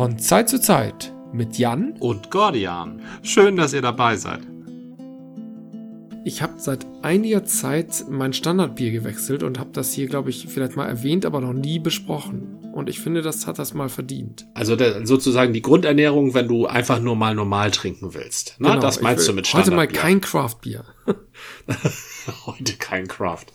Von Zeit zu Zeit mit Jan und Gordian. Schön, dass ihr dabei seid. Ich habe seit einiger Zeit mein Standardbier gewechselt und habe das hier, glaube ich, vielleicht mal erwähnt, aber noch nie besprochen. Und ich finde, das hat das mal verdient. Also der, sozusagen die Grundernährung, wenn du einfach nur mal normal trinken willst. Na, genau, das meinst du mit Standardbier. Heute mal kein Craftbier. heute kein Craft.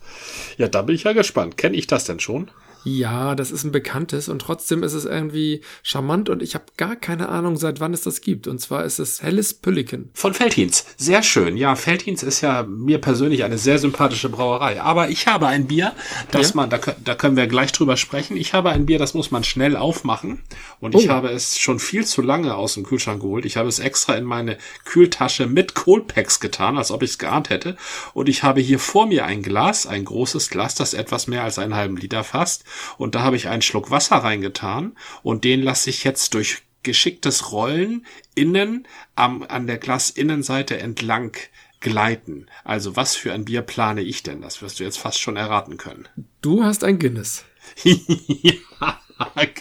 Ja, da bin ich ja gespannt. Kenne ich das denn schon? Ja, das ist ein bekanntes und trotzdem ist es irgendwie charmant und ich habe gar keine Ahnung, seit wann es das gibt. Und zwar ist es Helles Pülliken. Von Feldhins. Sehr schön. Ja, Feldhins ist ja mir persönlich eine sehr sympathische Brauerei. Aber ich habe ein Bier, das ja? man, da, da können wir gleich drüber sprechen. Ich habe ein Bier, das muss man schnell aufmachen. Und ich oh. habe es schon viel zu lange aus dem Kühlschrank geholt. Ich habe es extra in meine Kühltasche mit Coldpacks getan, als ob ich es geahnt hätte. Und ich habe hier vor mir ein Glas, ein großes Glas, das etwas mehr als einen halben Liter fasst. Und da habe ich einen Schluck Wasser reingetan und den lasse ich jetzt durch geschicktes Rollen innen am, an der Glasinnenseite entlang gleiten. Also was für ein Bier plane ich denn? Das wirst du jetzt fast schon erraten können. Du hast ein Guinness. ja,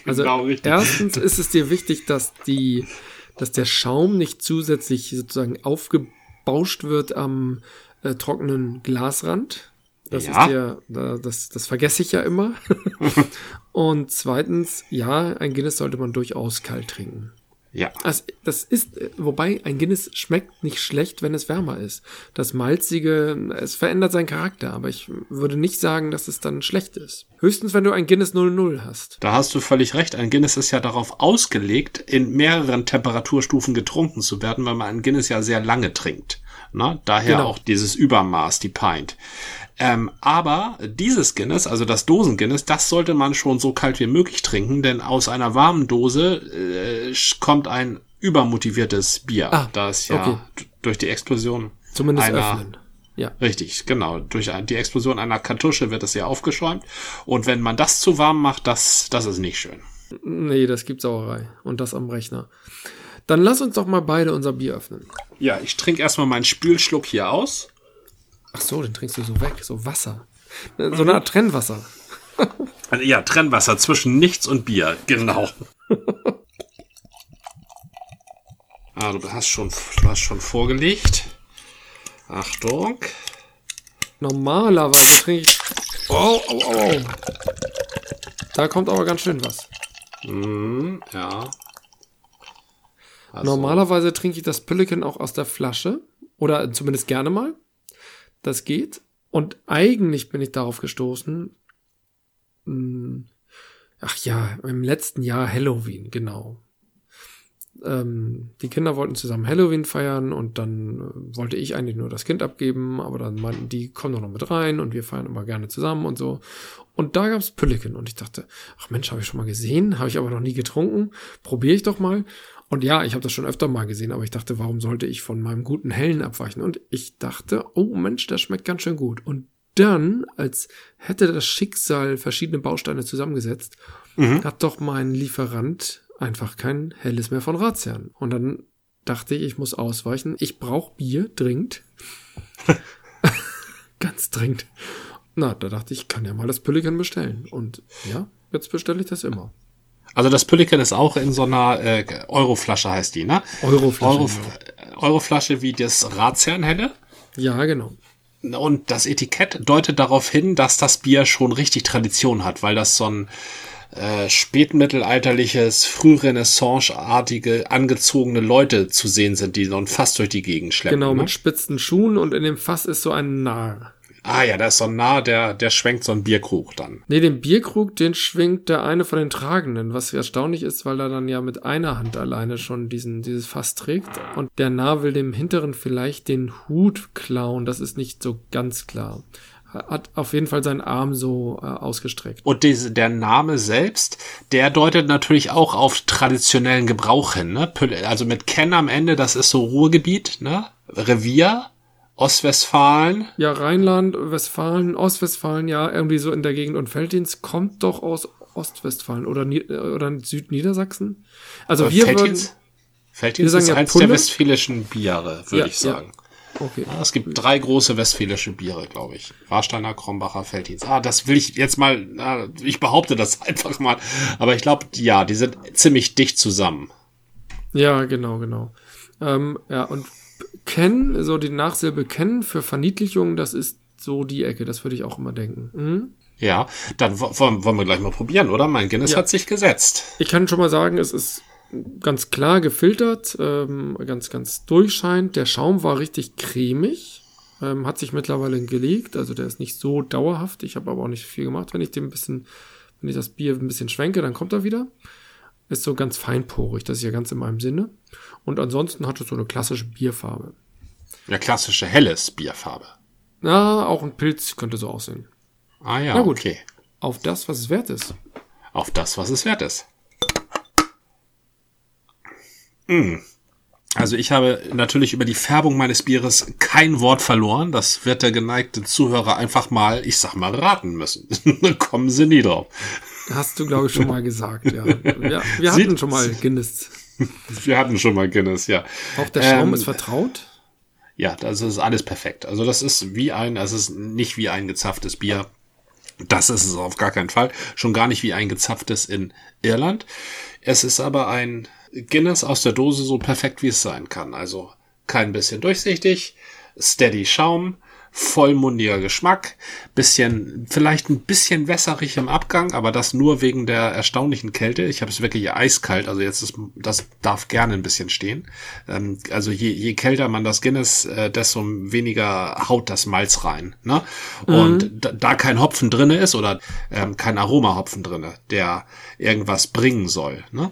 genau also richtig. Erstens ist es dir wichtig, dass die, dass der Schaum nicht zusätzlich sozusagen aufgebauscht wird am äh, trockenen Glasrand. Das ja. ist ja, das, das vergesse ich ja immer. und zweitens, ja, ein Guinness sollte man durchaus kalt trinken. Ja. Also, das ist, wobei ein Guinness schmeckt nicht schlecht, wenn es wärmer ist. Das Malzige, es verändert seinen Charakter, aber ich würde nicht sagen, dass es dann schlecht ist. Höchstens, wenn du ein Guinness 00 hast. Da hast du völlig recht. Ein Guinness ist ja darauf ausgelegt, in mehreren Temperaturstufen getrunken zu werden, weil man ein Guinness ja sehr lange trinkt. Na, daher genau. auch dieses Übermaß, die Pint. Ähm, aber dieses Guinness, also das Dosen-Guinness, das sollte man schon so kalt wie möglich trinken, denn aus einer warmen Dose äh, kommt ein übermotiviertes Bier. Ah, da ist ja okay. durch die Explosion Zumindest einer, öffnen. Ja. Richtig, genau. Durch die Explosion einer Kartusche wird es ja aufgeschäumt. Und wenn man das zu warm macht, das, das ist nicht schön. Nee, das gibt Sauerei. Und das am Rechner. Dann lass uns doch mal beide unser Bier öffnen. Ja, ich trinke erstmal meinen Spülschluck hier aus. Ach so, den trinkst du so weg, so Wasser. So eine Art Trennwasser. ja, Trennwasser zwischen nichts und Bier, genau. ah, du hast schon, du hast schon vorgelegt. Achtung. Normalerweise trinke ich. Oh, oh, oh. Da kommt aber ganz schön was. Mm, ja. Also. Normalerweise trinke ich das Pülliken auch aus der Flasche. Oder zumindest gerne mal das geht. Und eigentlich bin ich darauf gestoßen, hm, ach ja, im letzten Jahr Halloween, genau. Ähm, die Kinder wollten zusammen Halloween feiern und dann äh, wollte ich eigentlich nur das Kind abgeben, aber dann meinten die, komm doch noch mit rein und wir feiern immer gerne zusammen und so. Und da gab's Pülliken und ich dachte, ach Mensch, habe ich schon mal gesehen, habe ich aber noch nie getrunken, probiere ich doch mal. Und ja, ich habe das schon öfter mal gesehen, aber ich dachte, warum sollte ich von meinem guten Hellen abweichen? Und ich dachte, oh Mensch, das schmeckt ganz schön gut. Und dann, als hätte das Schicksal verschiedene Bausteine zusammengesetzt, mhm. hat doch mein Lieferant einfach kein Helles mehr von Ratsherrn. Und dann dachte ich, ich muss ausweichen. Ich brauche Bier dringend. Ganz dringend. Na, da dachte ich, ich kann ja mal das Pülliken bestellen. Und ja, jetzt bestelle ich das immer. Also das Pülliken ist auch in so einer äh, Euroflasche heißt die, ne? Euroflasche. Euro, Euroflasche wie das Ratsherrenhelle. Ja, genau. Und das Etikett deutet darauf hin, dass das Bier schon richtig Tradition hat, weil das so ein äh, spätmittelalterliches, frührenaissance-artige, angezogene Leute zu sehen sind, die so ein Fass durch die Gegend schleppen. Genau, ne? mit spitzen Schuhen und in dem Fass ist so ein Narr. Ah ja, da ist so ein Nah, der, der schwenkt so einen Bierkrug dann. Nee, den Bierkrug, den schwingt der eine von den Tragenden, was erstaunlich ist, weil er dann ja mit einer Hand alleine schon diesen, dieses Fass trägt. Und der Nah will dem Hinteren vielleicht den Hut klauen, das ist nicht so ganz klar. Hat auf jeden Fall seinen Arm so äh, ausgestreckt. Und diese, der Name selbst, der deutet natürlich auch auf traditionellen Gebrauch hin. Ne? Also mit Ken am Ende, das ist so Ruhrgebiet, ne? Revier Ostwestfalen. Ja, Rheinland, Westfalen, Ostwestfalen, ja, irgendwie so in der Gegend. Und Felddienst kommt doch aus Ostwestfalen oder, oder Südniedersachsen. Also Aber wir Felddienst, würden, Felddienst wir ist ja eins Pulle. der westfälischen Biere, würde ja, ich sagen. Ja. Okay. Ja, es gibt drei große westfälische Biere, glaube ich. Warsteiner, Krombacher, Feldins. Ah, das will ich jetzt mal, ich behaupte das einfach mal. Aber ich glaube, ja, die sind ziemlich dicht zusammen. Ja, genau, genau. Ähm, ja, und Ken, so die Nachsilbe Ken für Verniedlichung, das ist so die Ecke, das würde ich auch immer denken. Mhm. Ja, dann wollen, wollen wir gleich mal probieren, oder? Mein Guinness ja. hat sich gesetzt. Ich kann schon mal sagen, es ist ganz klar gefiltert, ähm, ganz, ganz durchscheinend. Der Schaum war richtig cremig, ähm, hat sich mittlerweile gelegt, also der ist nicht so dauerhaft. Ich habe aber auch nicht viel gemacht. Wenn ich dem ein bisschen, wenn ich das Bier ein bisschen schwenke, dann kommt er wieder. Ist so ganz feinporig, das ist ja ganz in meinem Sinne. Und ansonsten hat es so eine klassische Bierfarbe. Ja, klassische helles Bierfarbe. Na, auch ein Pilz könnte so aussehen. Ah ja, Na gut. okay. Auf das, was es wert ist. Auf das, was es wert ist. Mm. Also ich habe natürlich über die Färbung meines Bieres kein Wort verloren. Das wird der geneigte Zuhörer einfach mal, ich sag mal, raten müssen. Kommen Sie nie drauf. Hast du, glaube ich, schon mal gesagt, ja. ja wir hatten Sieht, schon mal Guinness. Wir hatten schon mal Guinness, ja. Auch der Schaum ähm, ist vertraut? Ja, das ist alles perfekt. Also das ist wie ein, das ist nicht wie ein gezapftes Bier. Das ist es auf gar keinen Fall. Schon gar nicht wie ein gezapftes in Irland. Es ist aber ein Guinness aus der Dose so perfekt wie es sein kann. Also kein bisschen durchsichtig, steady Schaum, vollmundiger Geschmack, bisschen, vielleicht ein bisschen wässerig im Abgang, aber das nur wegen der erstaunlichen Kälte. Ich habe es wirklich eiskalt, also jetzt ist, das darf gerne ein bisschen stehen. Ähm, also je, je kälter man das Guinness, äh, desto weniger haut das Malz rein. Ne? Und mhm. da, da, kein Hopfen drinne ist oder ähm, kein Aromahopfen drinne, der irgendwas bringen soll. Ne?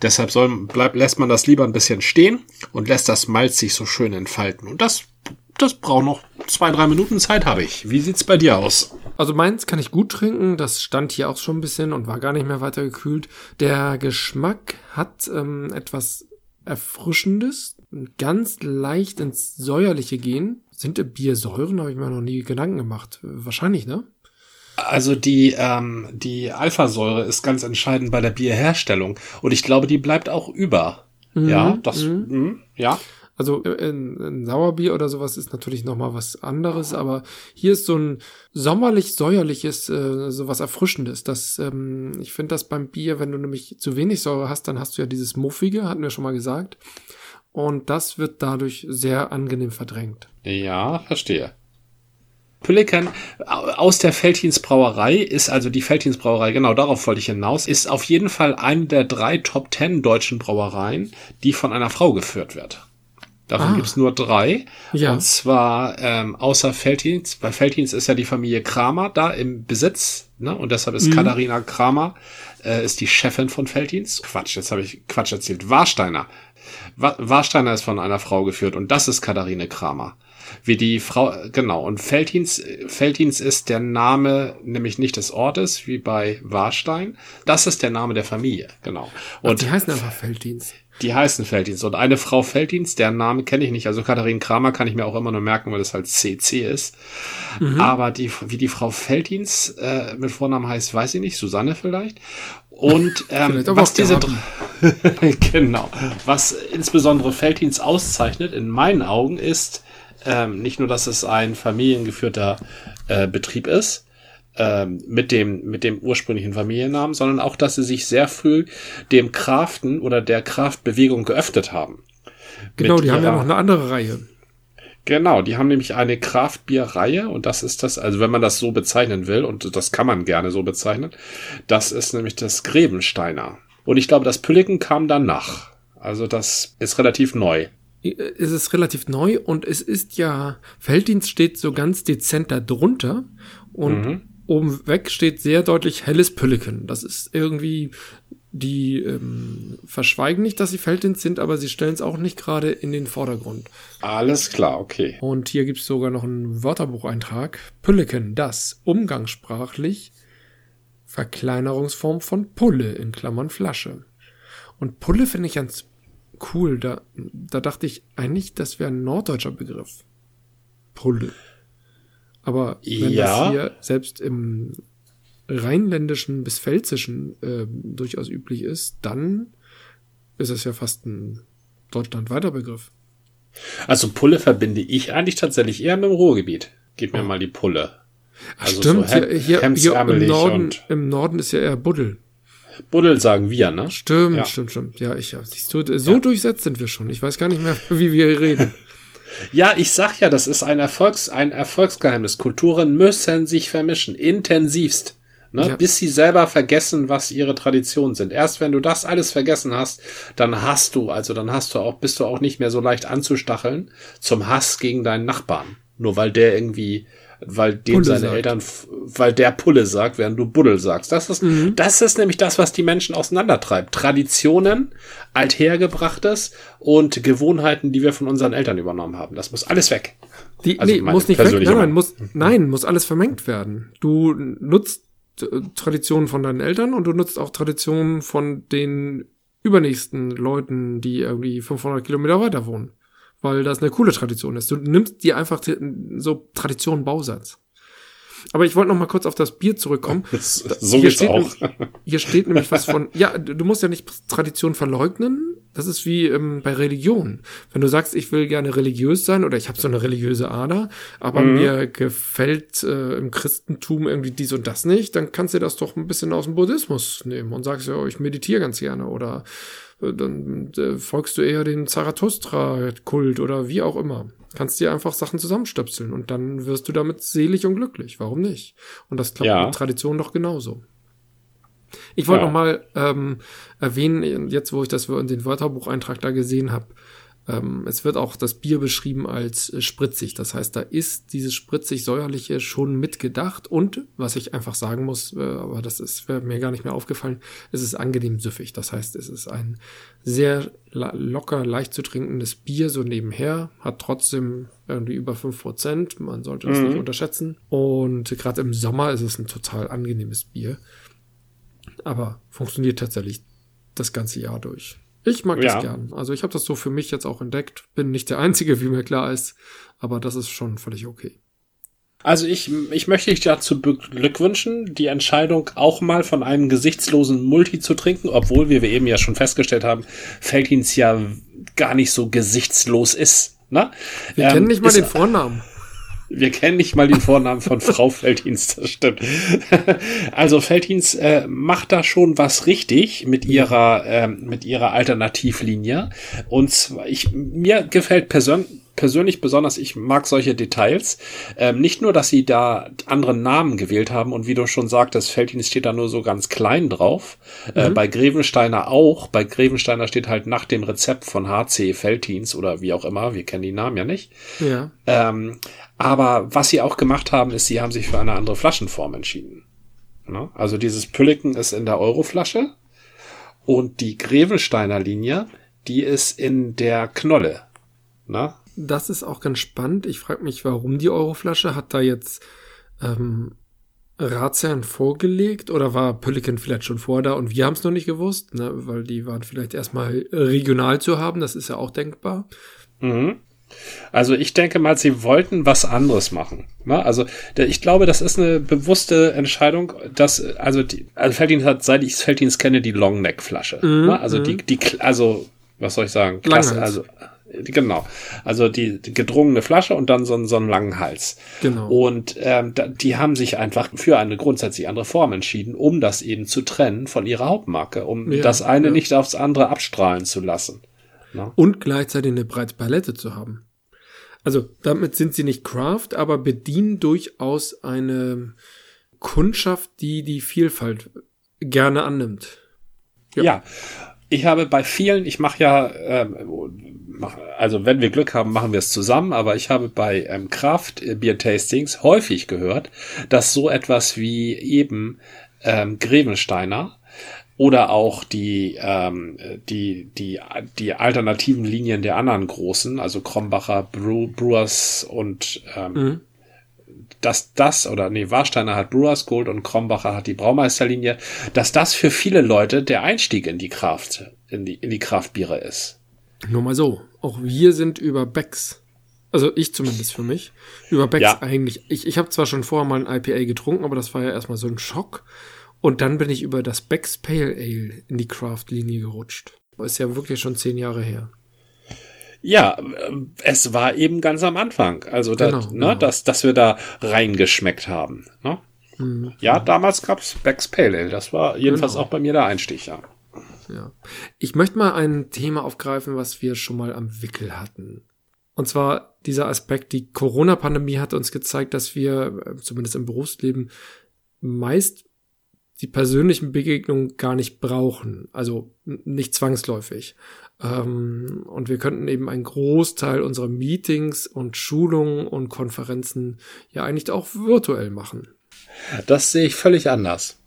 Deshalb soll, bleibt, lässt man das lieber ein bisschen stehen und lässt das Malz sich so schön entfalten. Und das das braucht noch zwei, drei Minuten Zeit habe ich. Wie sieht's bei dir aus? Also meins kann ich gut trinken. Das stand hier auch schon ein bisschen und war gar nicht mehr weiter gekühlt. Der Geschmack hat ähm, etwas Erfrischendes, ganz leicht ins Säuerliche gehen. Sind Biersäuren? Habe ich mir noch nie Gedanken gemacht. Wahrscheinlich, ne? Also die, ähm, die Alphasäure ist ganz entscheidend bei der Bierherstellung. Und ich glaube, die bleibt auch über. Mhm, ja, das, mhm. Mh, ja. Also ein, ein Sauerbier oder sowas ist natürlich nochmal was anderes, aber hier ist so ein sommerlich-säuerliches, äh, so was Erfrischendes. Das, ähm, ich finde das beim Bier, wenn du nämlich zu wenig Säure hast, dann hast du ja dieses Muffige, hatten wir schon mal gesagt. Und das wird dadurch sehr angenehm verdrängt. Ja, verstehe. Püllikan aus der Feldhins Brauerei ist also die Feldhins Brauerei, genau darauf wollte ich hinaus, ist auf jeden Fall eine der drei Top Ten deutschen Brauereien, die von einer Frau geführt wird. Davon ah. gibt's nur drei. Ja. Und zwar ähm, außer Feldhins. Bei Feldhins ist ja die Familie Kramer da im Besitz. Ne? Und deshalb ist mhm. Katharina Kramer äh, ist die Chefin von Feldhins. Quatsch, jetzt habe ich Quatsch erzählt. Warsteiner. Wa Warsteiner ist von einer Frau geführt und das ist Katharine Kramer. Wie die Frau, genau. Und Feldhins, Feldhins ist der Name nämlich nicht des Ortes, wie bei Warstein. Das ist der Name der Familie, genau. Und Ach, die heißen einfach Feldhins. Die heißen Felddienst. Und eine Frau Felddienst, deren Name kenne ich nicht. Also Katharin Kramer kann ich mir auch immer nur merken, weil das halt CC ist. Mhm. Aber die, wie die Frau Felddienst äh, mit Vornamen heißt, weiß ich nicht. Susanne vielleicht. Und ähm, was diese genau, was insbesondere Felddienst auszeichnet, in meinen Augen, ist ähm, nicht nur, dass es ein familiengeführter äh, Betrieb ist, ähm, mit dem mit dem ursprünglichen Familiennamen, sondern auch, dass sie sich sehr früh dem Kraften oder der Kraftbewegung geöffnet haben. Genau, die ihrer, haben ja noch eine andere Reihe. Genau, die haben nämlich eine Kraftbierreihe und das ist das, also wenn man das so bezeichnen will und das kann man gerne so bezeichnen, das ist nämlich das Grebensteiner. Und ich glaube, das Pülliken kam danach. Also das ist relativ neu. Es ist relativ neu und es ist ja, Felddienst steht so ganz dezent da drunter und mhm oben weg steht sehr deutlich helles Pülliken. Das ist irgendwie, die ähm, verschweigen nicht, dass sie Feldins sind, aber sie stellen es auch nicht gerade in den Vordergrund. Alles klar, okay. Und hier gibt es sogar noch einen Wörterbucheintrag. Pülliken, das umgangssprachlich Verkleinerungsform von Pulle in Klammern Flasche. Und Pulle finde ich ganz cool. Da, da dachte ich eigentlich, das wäre ein norddeutscher Begriff. Pulle. Aber wenn ja. das hier selbst im rheinländischen bis pfälzischen äh, durchaus üblich ist, dann ist es ja fast ein deutschlandweiter Begriff. Also Pulle verbinde ich eigentlich tatsächlich eher mit dem Ruhrgebiet. Gib mir oh. mal die Pulle. Also Stimmt, so hier, hier, hier im, Norden, im Norden ist ja eher Buddel. Buddel sagen wir, ne? Stimmt, ja. stimmt, stimmt. Ja, ich, siehst du, so ja. durchsetzt sind wir schon. Ich weiß gar nicht mehr, wie wir reden. Ja, ich sag ja, das ist ein Erfolgs, ein Erfolgsgeheimnis. Kulturen müssen sich vermischen, intensivst. Ne, ja. bis sie selber vergessen, was ihre Traditionen sind. Erst wenn du das alles vergessen hast, dann hast du, also dann hast du auch, bist du auch nicht mehr so leicht anzustacheln zum Hass gegen deinen Nachbarn. Nur weil der irgendwie weil dem Pulle seine sagt. Eltern, weil der Pulle sagt, während du Buddel sagst. Das ist, mhm. das ist nämlich das, was die Menschen auseinandertreibt. Traditionen, althergebrachtes und Gewohnheiten, die wir von unseren Eltern übernommen haben. Das muss alles weg. Die, also nee, muss nicht weg. Nein, muss, nein, muss alles vermengt werden. Du nutzt äh, Traditionen von deinen Eltern und du nutzt auch Traditionen von den übernächsten Leuten, die irgendwie 500 Kilometer weiter wohnen weil das eine coole Tradition ist. Du nimmst dir einfach so Tradition Bausatz. Aber ich wollte noch mal kurz auf das Bier zurückkommen. so hier steht, auch. Nämlich, hier steht nämlich was von, ja, du musst ja nicht Tradition verleugnen. Das ist wie ähm, bei Religion. Wenn du sagst, ich will gerne religiös sein oder ich habe so eine religiöse Ader, aber mhm. mir gefällt äh, im Christentum irgendwie dies und das nicht, dann kannst du das doch ein bisschen aus dem Buddhismus nehmen und sagst ja, ich meditiere ganz gerne oder dann äh, folgst du eher den Zarathustra-Kult oder wie auch immer. Kannst dir einfach Sachen zusammenstöpseln und dann wirst du damit selig und glücklich. Warum nicht? Und das klappt ja. mit Tradition doch genauso. Ich wollte ja. noch mal ähm, erwähnen, jetzt wo ich das in den Wörterbucheintrag da gesehen habe, ähm, es wird auch das Bier beschrieben als äh, spritzig. Das heißt, da ist dieses spritzig-säuerliche schon mitgedacht. Und, was ich einfach sagen muss, äh, aber das ist mir gar nicht mehr aufgefallen, es ist angenehm süffig. Das heißt, es ist ein sehr locker, leicht zu trinkendes Bier, so nebenher, hat trotzdem irgendwie über fünf Prozent. Man sollte das mhm. nicht unterschätzen. Und gerade im Sommer ist es ein total angenehmes Bier. Aber funktioniert tatsächlich das ganze Jahr durch. Ich mag ja. das gern. Also ich habe das so für mich jetzt auch entdeckt. Bin nicht der Einzige, wie mir klar ist, aber das ist schon völlig okay. Also ich, ich möchte dich dazu beglückwünschen, die Entscheidung auch mal von einem gesichtslosen Multi zu trinken, obwohl, wie wir eben ja schon festgestellt haben, Feldins ja gar nicht so gesichtslos ist. Ne? Wir ähm, kennen nicht mal den Vornamen. Wir kennen nicht mal den Vornamen von Frau Feldhins, das stimmt. Also Feldhins äh, macht da schon was richtig mit ihrer äh, mit ihrer Alternativlinie. Und zwar, ich mir gefällt persönlich persönlich besonders, ich mag solche Details. Ähm, nicht nur, dass sie da andere Namen gewählt haben und wie du schon sagtest, Feldhins steht da nur so ganz klein drauf. Äh, mhm. Äh, bei Grevensteiner auch. Bei Grevensteiner steht halt nach dem Rezept von HC Feldhins oder wie auch immer. Wir kennen die Namen ja nicht. Ja. Ähm, aber was sie auch gemacht haben, ist, sie haben sich für eine andere Flaschenform entschieden. Ne? Also dieses Pülliken ist in der Euroflasche und die Grevensteiner Linie, die ist in der Knolle. Ne? Das ist auch ganz spannend. Ich frage mich, warum die Euroflasche hat da jetzt ähm, Ratsherrn vorgelegt oder war Pülliken vielleicht schon vor da und wir haben es noch nicht gewusst, ne? weil die waren vielleicht erstmal regional zu haben, das ist ja auch denkbar. Mhm. Also ich denke mal, sie wollten was anderes machen. Ne? Also ich glaube, das ist eine bewusste Entscheidung, dass also die, also Feldins hat, seit ich Feldins kenne, die Longneck-Flasche. Mhm, ne? Also die, mhm. die, also was soll ich sagen? Klasse, also genau. Also die, die, gedrungene Flasche und dann so, so einen langen Hals. Genau. Und ähm, die haben sich einfach für eine grundsätzlich andere Form entschieden, um das eben zu trennen von ihrer Hauptmarke, um ja, das eine ja. nicht aufs andere abstrahlen zu lassen. Ne? Und gleichzeitig eine breite Palette zu haben. Also damit sind sie nicht Craft, aber bedienen durchaus eine Kundschaft, die die Vielfalt gerne annimmt. Ja, ja. ich habe bei vielen, ich mache ja, ähm, also wenn wir Glück haben, machen wir es zusammen, aber ich habe bei ähm, Craft Beer Tastings häufig gehört, dass so etwas wie eben ähm, Grevensteiner oder auch die, ähm, die, die, die alternativen Linien der anderen großen, also Krombacher, Brew, Brewers und ähm, mhm. dass das, oder nee, Warsteiner hat Brewers Gold und Krombacher hat die Braumeisterlinie, dass das für viele Leute der Einstieg in die Kraft, in die, in die Kraftbiere ist. Nur mal so, auch wir sind über Becks also ich zumindest für mich, über Becks ja. eigentlich. Ich, ich habe zwar schon vorher mal ein IPA getrunken, aber das war ja erstmal so ein Schock. Und dann bin ich über das Beck's Pale Ale in die Craft-Linie gerutscht. Ist ja wirklich schon zehn Jahre her. Ja, es war eben ganz am Anfang. Also, genau, das, ne, genau. dass, dass wir da reingeschmeckt haben. Ne? Mhm. Ja, damals gab's Becks Pale Ale. Das war jedenfalls genau. auch bei mir der Einstieg, ja. Ja. Ich möchte mal ein Thema aufgreifen, was wir schon mal am Wickel hatten. Und zwar dieser Aspekt, die Corona-Pandemie hat uns gezeigt, dass wir, äh, zumindest im Berufsleben, meist die persönlichen Begegnungen gar nicht brauchen. Also nicht zwangsläufig. Ähm, und wir könnten eben einen Großteil unserer Meetings und Schulungen und Konferenzen ja eigentlich auch virtuell machen. Das sehe ich völlig anders.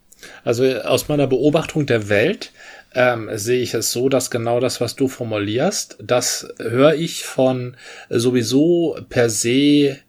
Also aus meiner Beobachtung der Welt ähm, sehe ich es so, dass genau das, was du formulierst, das höre ich von sowieso per se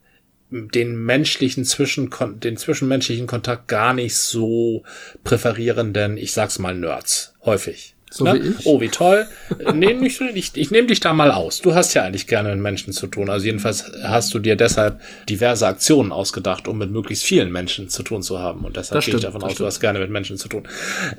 den menschlichen Zwischen den zwischenmenschlichen Kontakt gar nicht so präferierenden, ich sag's mal Nerds häufig. So ne? wie ich. Oh, wie toll. nee, nicht, ich, ich nehme dich da mal aus. Du hast ja eigentlich gerne mit Menschen zu tun. Also jedenfalls hast du dir deshalb diverse Aktionen ausgedacht, um mit möglichst vielen Menschen zu tun zu haben. Und deshalb gehe ich davon aus, stimmt. du hast gerne mit Menschen zu tun.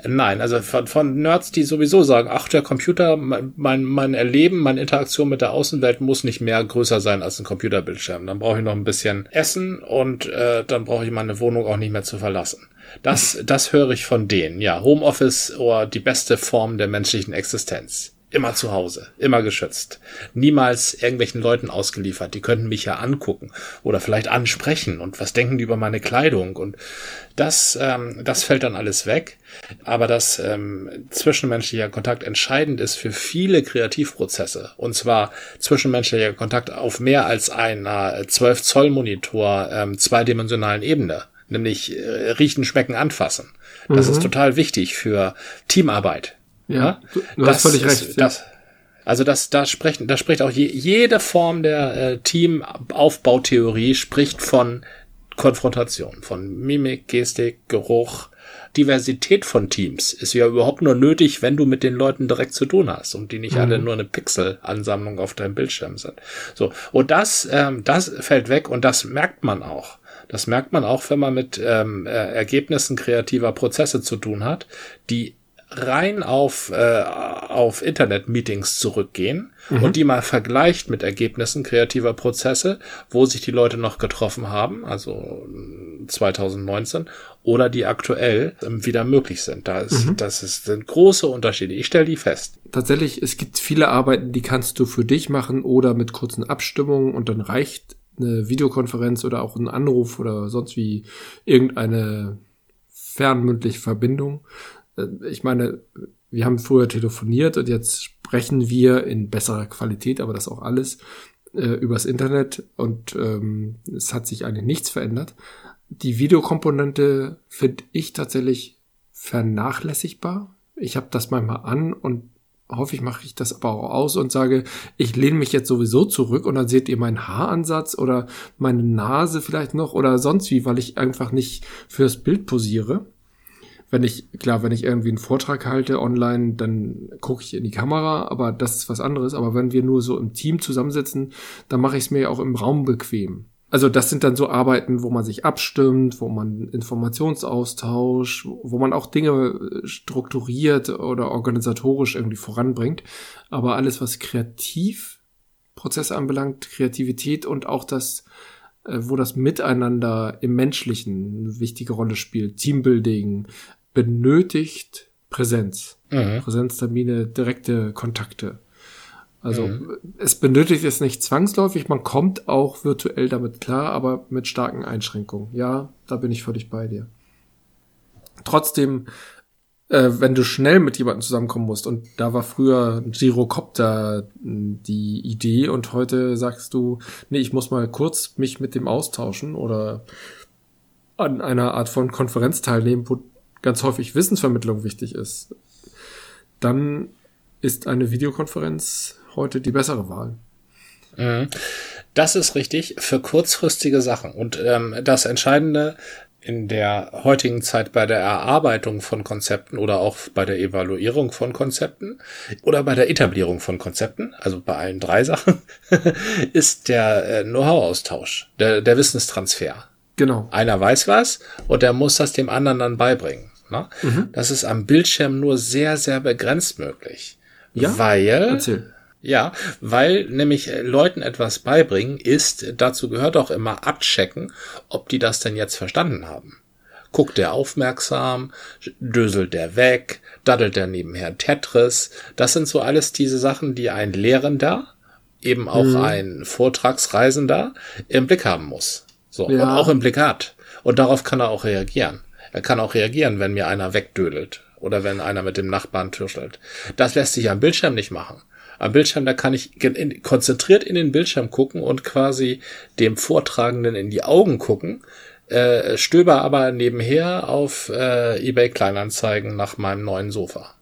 Nein, also von, von Nerds, die sowieso sagen, ach, der Computer, mein, mein Erleben, meine Interaktion mit der Außenwelt muss nicht mehr größer sein als ein Computerbildschirm. Dann brauche ich noch ein bisschen Essen und äh, dann brauche ich meine Wohnung auch nicht mehr zu verlassen. Das, das höre ich von denen. Ja, Homeoffice oder die beste Form der menschlichen Existenz. Immer zu Hause, immer geschützt. Niemals irgendwelchen Leuten ausgeliefert. Die könnten mich ja angucken oder vielleicht ansprechen und was denken die über meine Kleidung. Und das, ähm, das fällt dann alles weg. Aber dass ähm, zwischenmenschlicher Kontakt entscheidend ist für viele Kreativprozesse. Und zwar zwischenmenschlicher Kontakt auf mehr als einer 12 Zoll Monitor ähm, zweidimensionalen Ebene nämlich äh, riechen, schmecken, anfassen. Das mhm. ist total wichtig für Teamarbeit. Ja, ja? du, das hast völlig ist, recht. Das, also das, da sprechen, da spricht auch je, jede Form der äh, Teamaufbautheorie spricht von Konfrontation, von Mimik, Gestik, Geruch, Diversität von Teams ist ja überhaupt nur nötig, wenn du mit den Leuten direkt zu tun hast und die nicht mhm. alle nur eine Pixel-Ansammlung auf deinem Bildschirm sind. So und das, ähm, das fällt weg und das merkt man auch. Das merkt man auch, wenn man mit ähm, äh, Ergebnissen kreativer Prozesse zu tun hat, die rein auf, äh, auf Internet-Meetings zurückgehen mhm. und die mal vergleicht mit Ergebnissen kreativer Prozesse, wo sich die Leute noch getroffen haben, also 2019, oder die aktuell ähm, wieder möglich sind. Da ist, mhm. das ist, sind große Unterschiede. Ich stelle die fest. Tatsächlich, es gibt viele Arbeiten, die kannst du für dich machen oder mit kurzen Abstimmungen und dann reicht eine Videokonferenz oder auch ein Anruf oder sonst wie irgendeine fernmündliche Verbindung. Äh, ich meine, wir haben früher telefoniert und jetzt sprechen wir in besserer Qualität, aber das auch alles äh, übers Internet und ähm, es hat sich eigentlich nichts verändert. Die Videokomponente finde ich tatsächlich vernachlässigbar. Ich habe das manchmal an und häufig mache ich das aber auch aus und sage, ich lehne mich jetzt sowieso zurück und dann seht ihr meinen Haaransatz oder meine Nase vielleicht noch oder sonst wie, weil ich einfach nicht fürs Bild posiere. Wenn ich, klar, wenn ich irgendwie einen Vortrag halte online, dann gucke ich in die Kamera, aber das ist was anderes. Aber wenn wir nur so im Team zusammensitzen, dann mache ich es mir auch im Raum bequem. Also das sind dann so Arbeiten, wo man sich abstimmt, wo man Informationsaustausch, wo man auch Dinge strukturiert oder organisatorisch irgendwie voranbringt. Aber alles, was Kreativprozesse anbelangt, Kreativität und auch das, äh, wo das Miteinander im Menschlichen eine wichtige Rolle spielt, Teambuilding, benötigt Präsenz. Mhm. Präsenztermine, direkte Kontakte. Also mhm. es benötigt es nicht zwangsläufig, man kommt auch virtuell damit klar, aber mit starken Einschränkungen. Ja, da bin ich völlig bei dir. Trotzdem, äh, wenn du schnell mit jemandem zusammenkommen musst, und da war früher ein Girocopter die Idee und heute sagst du, nee, ich muss mal kurz mich mit dem austauschen oder an einer Art von Konferenz teilnehmen, wo ganz häufig Wissensvermittlung wichtig ist, dann ist eine Videokonferenz heute die bessere Wahl. Mhm. Das ist richtig für kurzfristige Sachen. Und ähm, das Entscheidende in der heutigen Zeit bei der Erarbeitung von Konzepten oder auch bei der Evaluierung von Konzepten oder bei der Etablierung von Konzepten, also bei allen drei Sachen, ist der äh, Know-how-Austausch, der, der Wissenstransfer. Genau. Einer weiß was und der muss das dem anderen dann beibringen. Ne? Mhm. Das ist am Bildschirm nur sehr, sehr begrenzt möglich. Ja? Weil Erzähl Ja, weil nämlich Leuten etwas beibringen ist, dazu gehört auch immer abchecken, ob die das denn jetzt verstanden haben. Guckt der aufmerksam, döselt der weg, daddelt der nebenher Tetris. Das sind so alles diese Sachen, die ein Lehrender, eben auch mhm. ein Vortragsreisender im Blick haben muss. So, ja. und auch im Blick hat. Und darauf kann er auch reagieren. Er kann auch reagieren, wenn mir einer wegdödelt oder wenn einer mit dem Nachbarn türstelt. Das lässt sich am Bildschirm nicht machen. Am Bildschirm, da kann ich in, konzentriert in den Bildschirm gucken und quasi dem Vortragenden in die Augen gucken, äh, stöber aber nebenher auf äh, eBay Kleinanzeigen nach meinem neuen Sofa.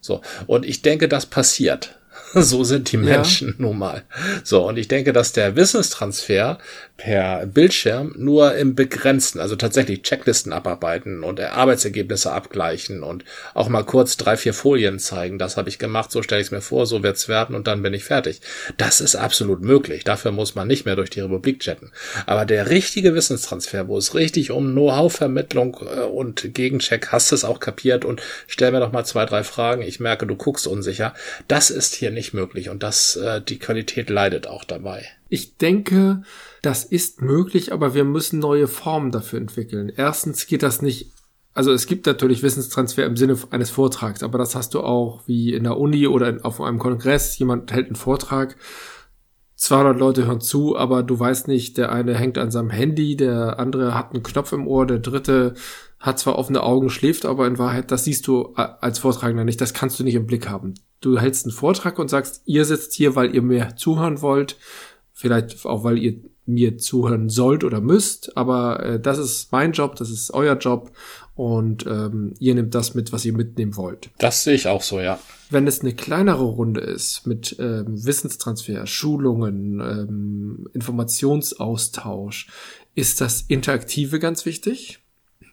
So. Und ich denke, das passiert. so sind die Menschen ja. nun mal. So, und ich denke, dass der Wissenstransfer per Bildschirm nur im Begrenzten, also tatsächlich Checklisten abarbeiten und Arbeitsergebnisse abgleichen und auch mal kurz drei, vier Folien zeigen. Das habe ich gemacht, so stelle ich es mir vor, so wird's werden und dann bin ich fertig. Das ist absolut möglich. Dafür muss man nicht mehr durch die Republik chatten. Aber der richtige Wissenstransfer, wo es richtig um Know-how-Vermittlung äh, und Gegencheck, hast du es auch kapiert und stell mir doch mal zwei, drei Fragen. Ich merke, du guckst unsicher. Das ist hier nicht möglich und das, äh, die Qualität leidet auch dabei. Ich denke, das ist möglich, aber wir müssen neue Formen dafür entwickeln. Erstens geht das nicht, also es gibt natürlich Wissenstransfer im Sinne eines Vortrags, aber das hast du auch wie in der Uni oder auf einem Kongress. Jemand hält einen Vortrag 200 Leute hören zu, aber du weißt nicht, der eine hängt an seinem Handy, der andere hat einen Knopf im Ohr, der dritte hat zwar offene Augen, schläft, aber in Wahrheit, das siehst du als Vortragender nicht, das kannst du nicht im Blick haben. Du hältst einen Vortrag und sagst, ihr sitzt hier, weil ihr mir zuhören wollt, vielleicht auch, weil ihr mir zuhören sollt oder müsst, aber äh, das ist mein Job, das ist euer Job und ähm, ihr nehmt das mit, was ihr mitnehmen wollt. Das sehe ich auch so, ja. Wenn es eine kleinere Runde ist mit ähm, Wissenstransfer, Schulungen, ähm, Informationsaustausch, ist das Interaktive ganz wichtig.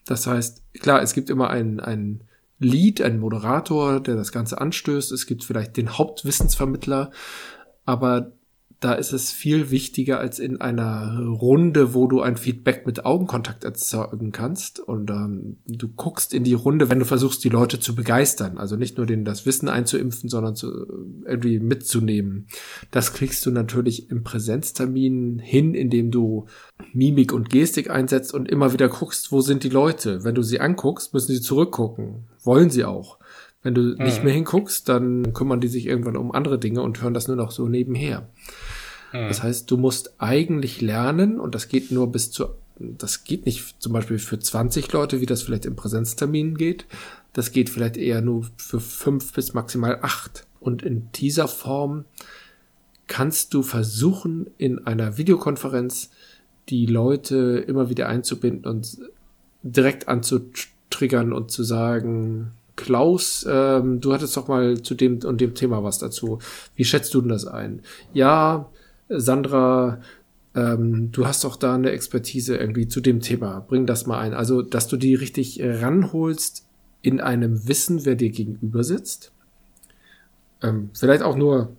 Das heißt, klar, es gibt immer einen, einen Lead, einen Moderator, der das Ganze anstößt. Es gibt vielleicht den Hauptwissensvermittler, aber da ist es viel wichtiger als in einer Runde, wo du ein Feedback mit Augenkontakt erzeugen kannst. Und ähm, du guckst in die Runde, wenn du versuchst, die Leute zu begeistern. Also nicht nur denen das Wissen einzuimpfen, sondern zu, irgendwie mitzunehmen. Das kriegst du natürlich im Präsenztermin hin, indem du Mimik und Gestik einsetzt und immer wieder guckst, wo sind die Leute. Wenn du sie anguckst, müssen sie zurückgucken. Wollen sie auch. Wenn du mhm. nicht mehr hinguckst, dann kümmern die sich irgendwann um andere Dinge und hören das nur noch so nebenher. Mhm. Das heißt, du musst eigentlich lernen, und das geht nur bis zu, das geht nicht zum Beispiel für 20 Leute, wie das vielleicht im Präsenztermin geht. Das geht vielleicht eher nur für fünf bis maximal acht. Und in dieser Form kannst du versuchen, in einer Videokonferenz die Leute immer wieder einzubinden und direkt anzutriggern und zu sagen, Klaus, ähm, du hattest doch mal zu dem und dem Thema was dazu. Wie schätzt du denn das ein? Ja, Sandra, ähm, du hast doch da eine Expertise irgendwie zu dem Thema. Bring das mal ein. Also, dass du die richtig ranholst in einem Wissen, wer dir gegenüber sitzt. Ähm, vielleicht auch nur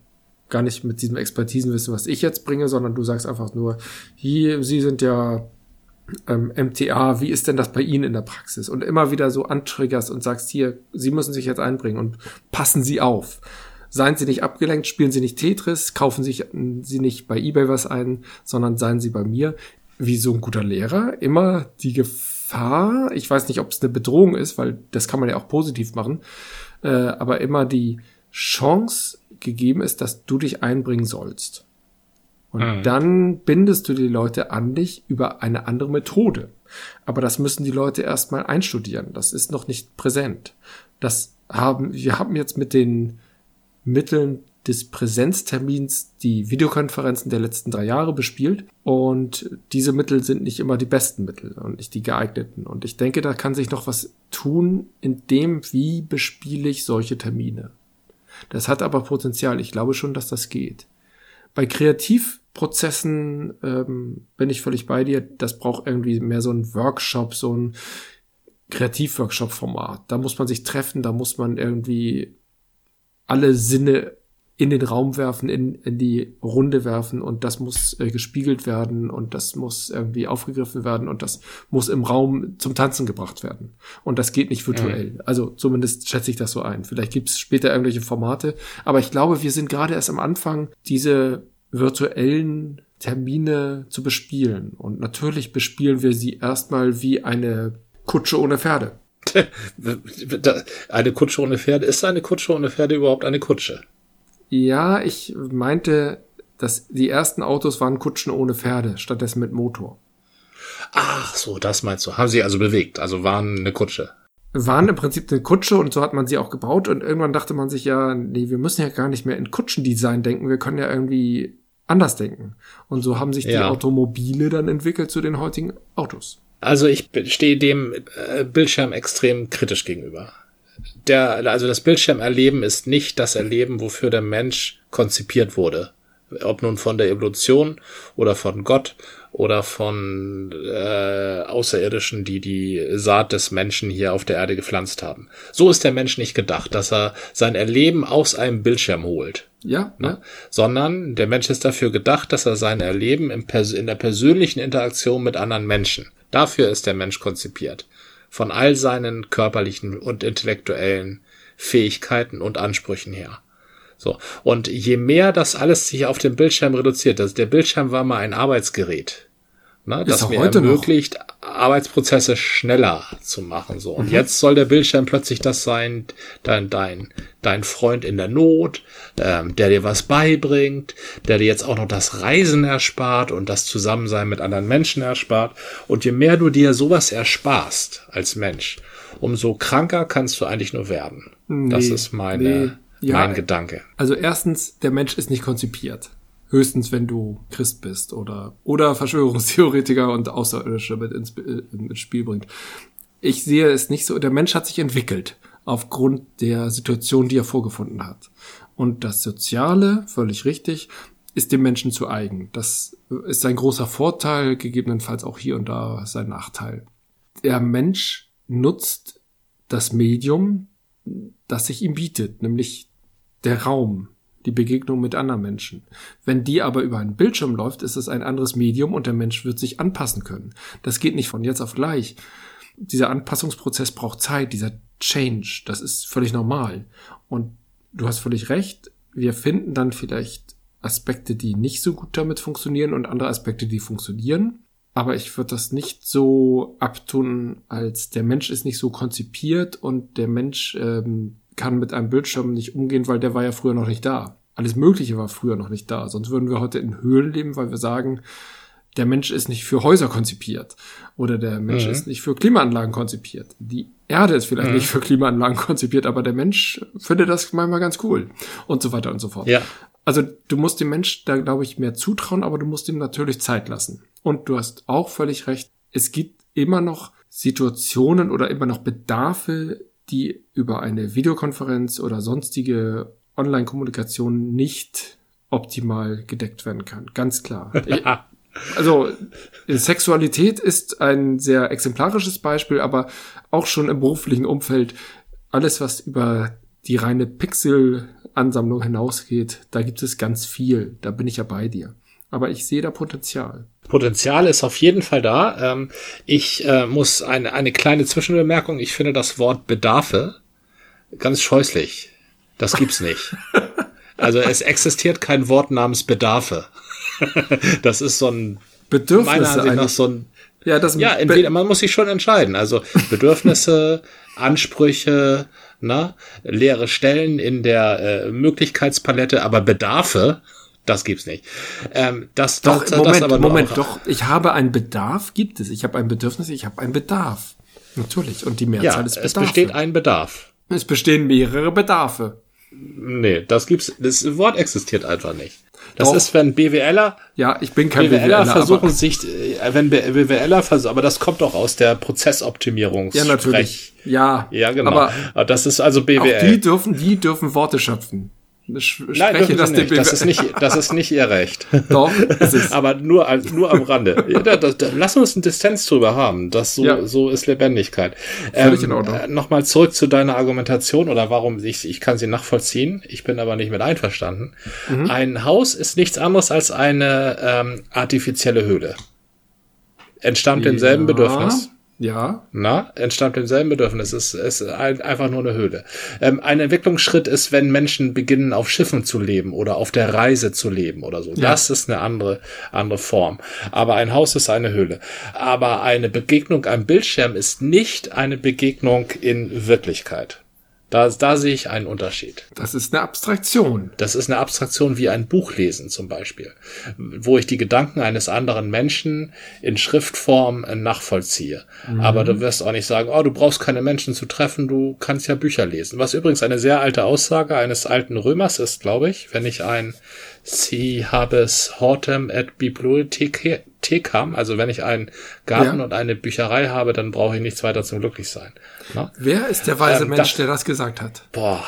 gar nicht mit diesem Expertisenwissen, was ich jetzt bringe, sondern du sagst einfach nur, hier, Sie sind ja ähm, MTA, wie ist denn das bei Ihnen in der Praxis? Und immer wieder so antriggerst und sagst, hier, Sie müssen sich jetzt einbringen und passen Sie auf. Seien Sie nicht abgelenkt, spielen Sie nicht Tetris, kaufen sich, Sie nicht bei eBay was ein, sondern seien Sie bei mir. Wie so ein guter Lehrer, immer die Gefahr, ich weiß nicht, ob es eine Bedrohung ist, weil das kann man ja auch positiv machen, äh, aber immer die Chance gegeben ist, dass du dich einbringen sollst. Und mhm. dann bindest du die Leute an dich über eine andere Methode. Aber das müssen die Leute erstmal einstudieren. Das ist noch nicht präsent. Das haben, wir haben jetzt mit den Mitteln des Präsenztermins die Videokonferenzen der letzten drei Jahre bespielt. Und diese Mittel sind nicht immer die besten Mittel und nicht die geeigneten. Und ich denke, da kann sich noch was tun in dem, wie bespiele ich solche Termine. Das hat aber Potenzial. Ich glaube schon, dass das geht. Bei Kreativ Prozessen ähm, bin ich völlig bei dir. Das braucht irgendwie mehr so ein Workshop, so ein Kreativworkshop-Format. Da muss man sich treffen, da muss man irgendwie alle Sinne in den Raum werfen, in, in die Runde werfen und das muss äh, gespiegelt werden und das muss irgendwie aufgegriffen werden und das muss im Raum zum Tanzen gebracht werden. Und das geht nicht virtuell. Mhm. Also zumindest schätze ich das so ein. Vielleicht gibt es später irgendwelche Formate, aber ich glaube, wir sind gerade erst am Anfang, diese virtuellen Termine zu bespielen. Und natürlich bespielen wir sie erstmal wie eine Kutsche ohne Pferde. eine Kutsche ohne Pferde. Ist eine Kutsche ohne Pferde überhaupt eine Kutsche? Ja, ich meinte, dass die ersten Autos waren Kutschen ohne Pferde, stattdessen mit Motor. Ach so, das meinst du. Haben sie also bewegt, also waren eine Kutsche. Waren im Prinzip eine Kutsche und so hat man sie auch gebaut und irgendwann dachte man sich ja, nee, wir müssen ja gar nicht mehr in Kutschendesign denken, wir können ja irgendwie anders denken. Und so haben sich die ja. Automobile dann entwickelt zu den heutigen Autos. Also ich stehe dem äh, Bildschirm extrem kritisch gegenüber der, also das Bildschirmerleben ist nicht das Erleben, wofür der Mensch konzipiert wurde. Ob nun von der Evolution oder von Gott oder von äh, Außerirdischen, die die Saat des Menschen hier auf der Erde gepflanzt haben. So ist der Mensch nicht gedacht, dass er sein Erleben aus einem Bildschirm holt. Ja, ne? ja. Sondern der Mensch ist dafür gedacht, dass er sein Erleben in der persönlichen Interaktion mit anderen Menschen. Dafür ist der Mensch konzipiert von all seinen körperlichen und intellektuellen Fähigkeiten und Ansprüchen her. So. Und je mehr das alles sich auf dem Bildschirm reduziert, also der Bildschirm war mal ein Arbeitsgerät. Ne, das mir ermöglicht, noch. Arbeitsprozesse schneller zu machen. So. Und mhm. jetzt soll der Bildschirm plötzlich das sein, dein, dein, dein Freund in der Not, ähm, der dir was beibringt, der dir jetzt auch noch das Reisen erspart und das Zusammensein mit anderen Menschen erspart. Und je mehr du dir sowas ersparst als Mensch, umso kranker kannst du eigentlich nur werden. Nee, das ist meine, nee. ja, mein Gedanke. Also erstens, der Mensch ist nicht konzipiert. Höchstens, wenn du Christ bist oder, oder Verschwörungstheoretiker und Außerirdische mit ins, äh, ins Spiel bringt. Ich sehe es nicht so. Der Mensch hat sich entwickelt aufgrund der Situation, die er vorgefunden hat. Und das Soziale, völlig richtig, ist dem Menschen zu eigen. Das ist sein großer Vorteil, gegebenenfalls auch hier und da sein Nachteil. Der Mensch nutzt das Medium, das sich ihm bietet, nämlich der Raum, die Begegnung mit anderen Menschen. Wenn die aber über einen Bildschirm läuft, ist es ein anderes Medium und der Mensch wird sich anpassen können. Das geht nicht von jetzt auf gleich. Dieser Anpassungsprozess braucht Zeit, dieser Change, das ist völlig normal. Und du hast völlig recht, wir finden dann vielleicht Aspekte, die nicht so gut damit funktionieren und andere Aspekte, die funktionieren. Aber ich würde das nicht so abtun, als der Mensch ist nicht so konzipiert und der Mensch ähm, kann mit einem Bildschirm nicht umgehen, weil der war ja früher noch nicht da. Alles Mögliche war früher noch nicht da. Sonst würden wir heute in Höhlen leben, weil wir sagen, der Mensch ist nicht für Häuser konzipiert oder der Mensch mhm. ist nicht für Klimaanlagen konzipiert. Die Erde ist vielleicht mhm. nicht für Klimaanlagen konzipiert, aber der Mensch findet das manchmal ganz cool und so weiter und so fort. Ja. Also du musst dem Mensch da, glaube ich, mehr zutrauen, aber du musst ihm natürlich Zeit lassen. Und du hast auch völlig recht, es gibt immer noch Situationen oder immer noch Bedarfe, die über eine Videokonferenz oder sonstige Online-Kommunikation nicht optimal gedeckt werden kann. Ganz klar. also Sexualität ist ein sehr exemplarisches Beispiel, aber auch schon im beruflichen Umfeld alles, was über die reine Pixel-Ansammlung hinausgeht, da gibt es ganz viel. Da bin ich ja bei dir. Aber ich sehe da Potenzial. Potenzial ist auf jeden Fall da. Ähm, ich äh, muss eine, eine kleine Zwischenbemerkung. Ich finde das Wort Bedarfe ganz scheußlich. Das gibt's nicht. Also es existiert kein Wort namens Bedarfe. Das ist so ein Bedürfnisse meiner so ein ja, das ja, entweder man muss sich schon entscheiden. Also Bedürfnisse, Ansprüche, na, leere Stellen in der äh, Möglichkeitspalette, aber Bedarfe, das gibt's nicht. Ähm, das, doch, das, Moment, das aber Moment, doch. Ich habe einen Bedarf, gibt es. Ich habe ein Bedürfnis, ich habe einen Bedarf. Natürlich. Und die Mehrzahl ja, ist Bedarf. Es besteht ein Bedarf. Es bestehen mehrere Bedarfe. Nee, das gibt's. Das Wort existiert einfach nicht. Das Doch. ist, wenn BWLer. Ja, ich bin kein BWLer. BWLer versuchen sich, äh, wenn BWLer versuchen, aber das kommt doch aus der Prozessoptimierung. Ja, natürlich. Ja. Ja, genau. Aber das ist also BWL. Auch die dürfen, die dürfen Worte schöpfen. Nein, dürfen das, nicht. das ist nicht, das ist nicht ihr Recht. Doch, ist es. Aber nur, nur am Rande. Ja, da, da, lass uns einen Distanz drüber haben. Das so, ja. so ist Lebendigkeit. Völlig ähm, in Ordnung. Äh, Nochmal zurück zu deiner Argumentation oder warum ich, ich kann sie nachvollziehen. Ich bin aber nicht mit einverstanden. Mhm. Ein Haus ist nichts anderes als eine ähm, artifizielle Höhle. Entstammt ja. demselben Bedürfnis. Ja. Na, entstammt demselben Bedürfnis. Es ist, ist einfach nur eine Höhle. Ähm, ein Entwicklungsschritt ist, wenn Menschen beginnen, auf Schiffen zu leben oder auf der Reise zu leben oder so. Ja. Das ist eine andere, andere Form. Aber ein Haus ist eine Höhle. Aber eine Begegnung am Bildschirm ist nicht eine Begegnung in Wirklichkeit. Da, da sehe ich einen Unterschied. Das ist eine Abstraktion. Das ist eine Abstraktion wie ein Buch lesen zum Beispiel, wo ich die Gedanken eines anderen Menschen in Schriftform nachvollziehe. Mhm. Aber du wirst auch nicht sagen, oh, du brauchst keine Menschen zu treffen, du kannst ja Bücher lesen. Was übrigens eine sehr alte Aussage eines alten Römers ist, glaube ich, wenn ich ein Sie habes hortem et bibliothekam, also wenn ich einen Garten ja. und eine Bücherei habe, dann brauche ich nichts weiter zum Glücklichsein. Na? Wer ist der weise ähm, Mensch, das, der das gesagt hat? Boah,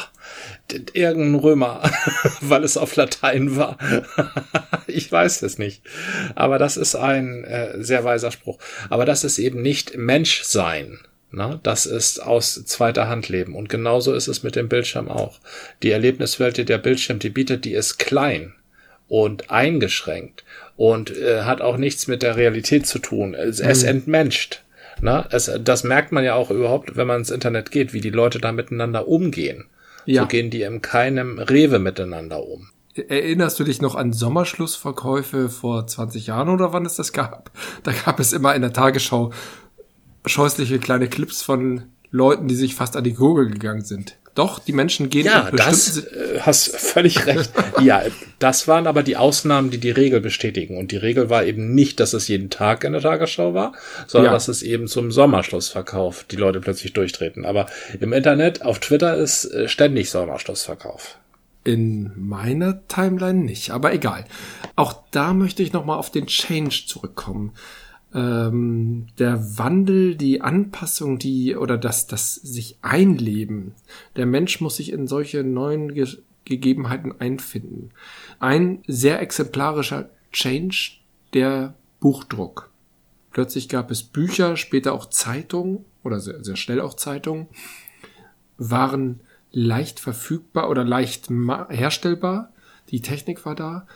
irgendein Römer, weil es auf Latein war. ich weiß es nicht. Aber das ist ein äh, sehr weiser Spruch. Aber das ist eben nicht Menschsein. Na, das ist aus zweiter Hand leben. Und genauso ist es mit dem Bildschirm auch. Die Erlebniswelt, die der Bildschirm die bietet, die ist klein und eingeschränkt und äh, hat auch nichts mit der Realität zu tun. Es, mhm. es entmenscht. Na, es, das merkt man ja auch überhaupt, wenn man ins Internet geht, wie die Leute da miteinander umgehen. Ja. So gehen die in keinem Rewe miteinander um. Erinnerst du dich noch an Sommerschlussverkäufe vor 20 Jahren oder wann es das gab? Da gab es immer in der Tagesschau scheußliche kleine Clips von Leuten, die sich fast an die Gurgel gegangen sind. Doch, die Menschen gehen Ja, das äh, hast völlig recht. ja, das waren aber die Ausnahmen, die die Regel bestätigen. Und die Regel war eben nicht, dass es jeden Tag in der Tagesschau war, sondern ja. dass es eben zum Sommerschlussverkauf die Leute plötzlich durchtreten. Aber im Internet, auf Twitter ist äh, ständig Sommerschlussverkauf. In meiner Timeline nicht, aber egal. Auch da möchte ich nochmal auf den Change zurückkommen ähm, der Wandel, die Anpassung, die oder das, das sich einleben. Der Mensch muss sich in solche neuen Ge Gegebenheiten einfinden. Ein sehr exemplarischer Change, der Buchdruck. Plötzlich gab es Bücher, später auch Zeitungen oder sehr, sehr schnell auch Zeitungen, waren leicht verfügbar oder leicht herstellbar. Die Technik war da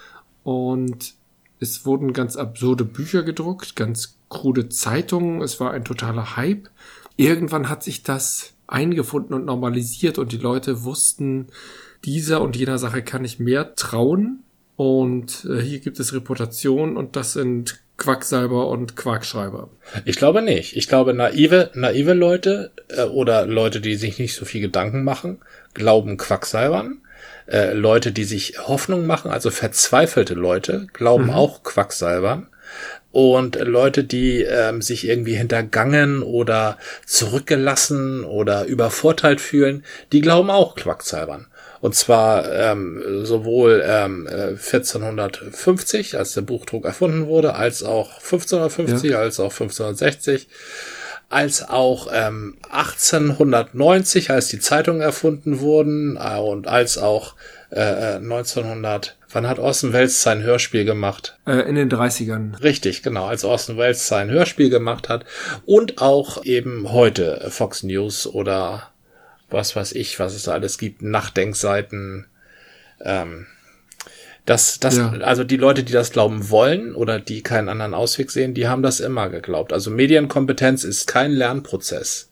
und es wurden ganz absurde Bücher gedruckt, ganz krude Zeitungen. Es war ein totaler Hype. Irgendwann hat sich das eingefunden und normalisiert und die Leute wussten, dieser und jener Sache kann ich mehr trauen. Und äh, hier gibt es Reputation und das sind Quacksalber und Quarkschreiber. Ich glaube nicht. Ich glaube, naive, naive Leute äh, oder Leute, die sich nicht so viel Gedanken machen, glauben Quacksalbern. Äh, Leute, die sich Hoffnung machen, also verzweifelte Leute, glauben mhm. auch Quacksalbern. Und Leute, die ähm, sich irgendwie hintergangen oder zurückgelassen oder übervorteilt fühlen, die glauben auch Quacksalbern. Und zwar ähm, sowohl ähm, 1450, äh, als der Buchdruck erfunden wurde, als auch 1550, ja. als auch 1560 als auch ähm, 1890, als die Zeitungen erfunden wurden äh, und als auch äh, 1900. Äh, wann hat Orson Welles sein Hörspiel gemacht? Äh, in den 30ern. Richtig, genau, als Orson Welles sein Hörspiel gemacht hat. Und auch eben heute Fox News oder was weiß ich, was es da alles gibt, Nachdenkseiten. Ähm, das, das, ja. also die Leute, die das glauben wollen oder die keinen anderen Ausweg sehen, die haben das immer geglaubt. Also Medienkompetenz ist kein Lernprozess.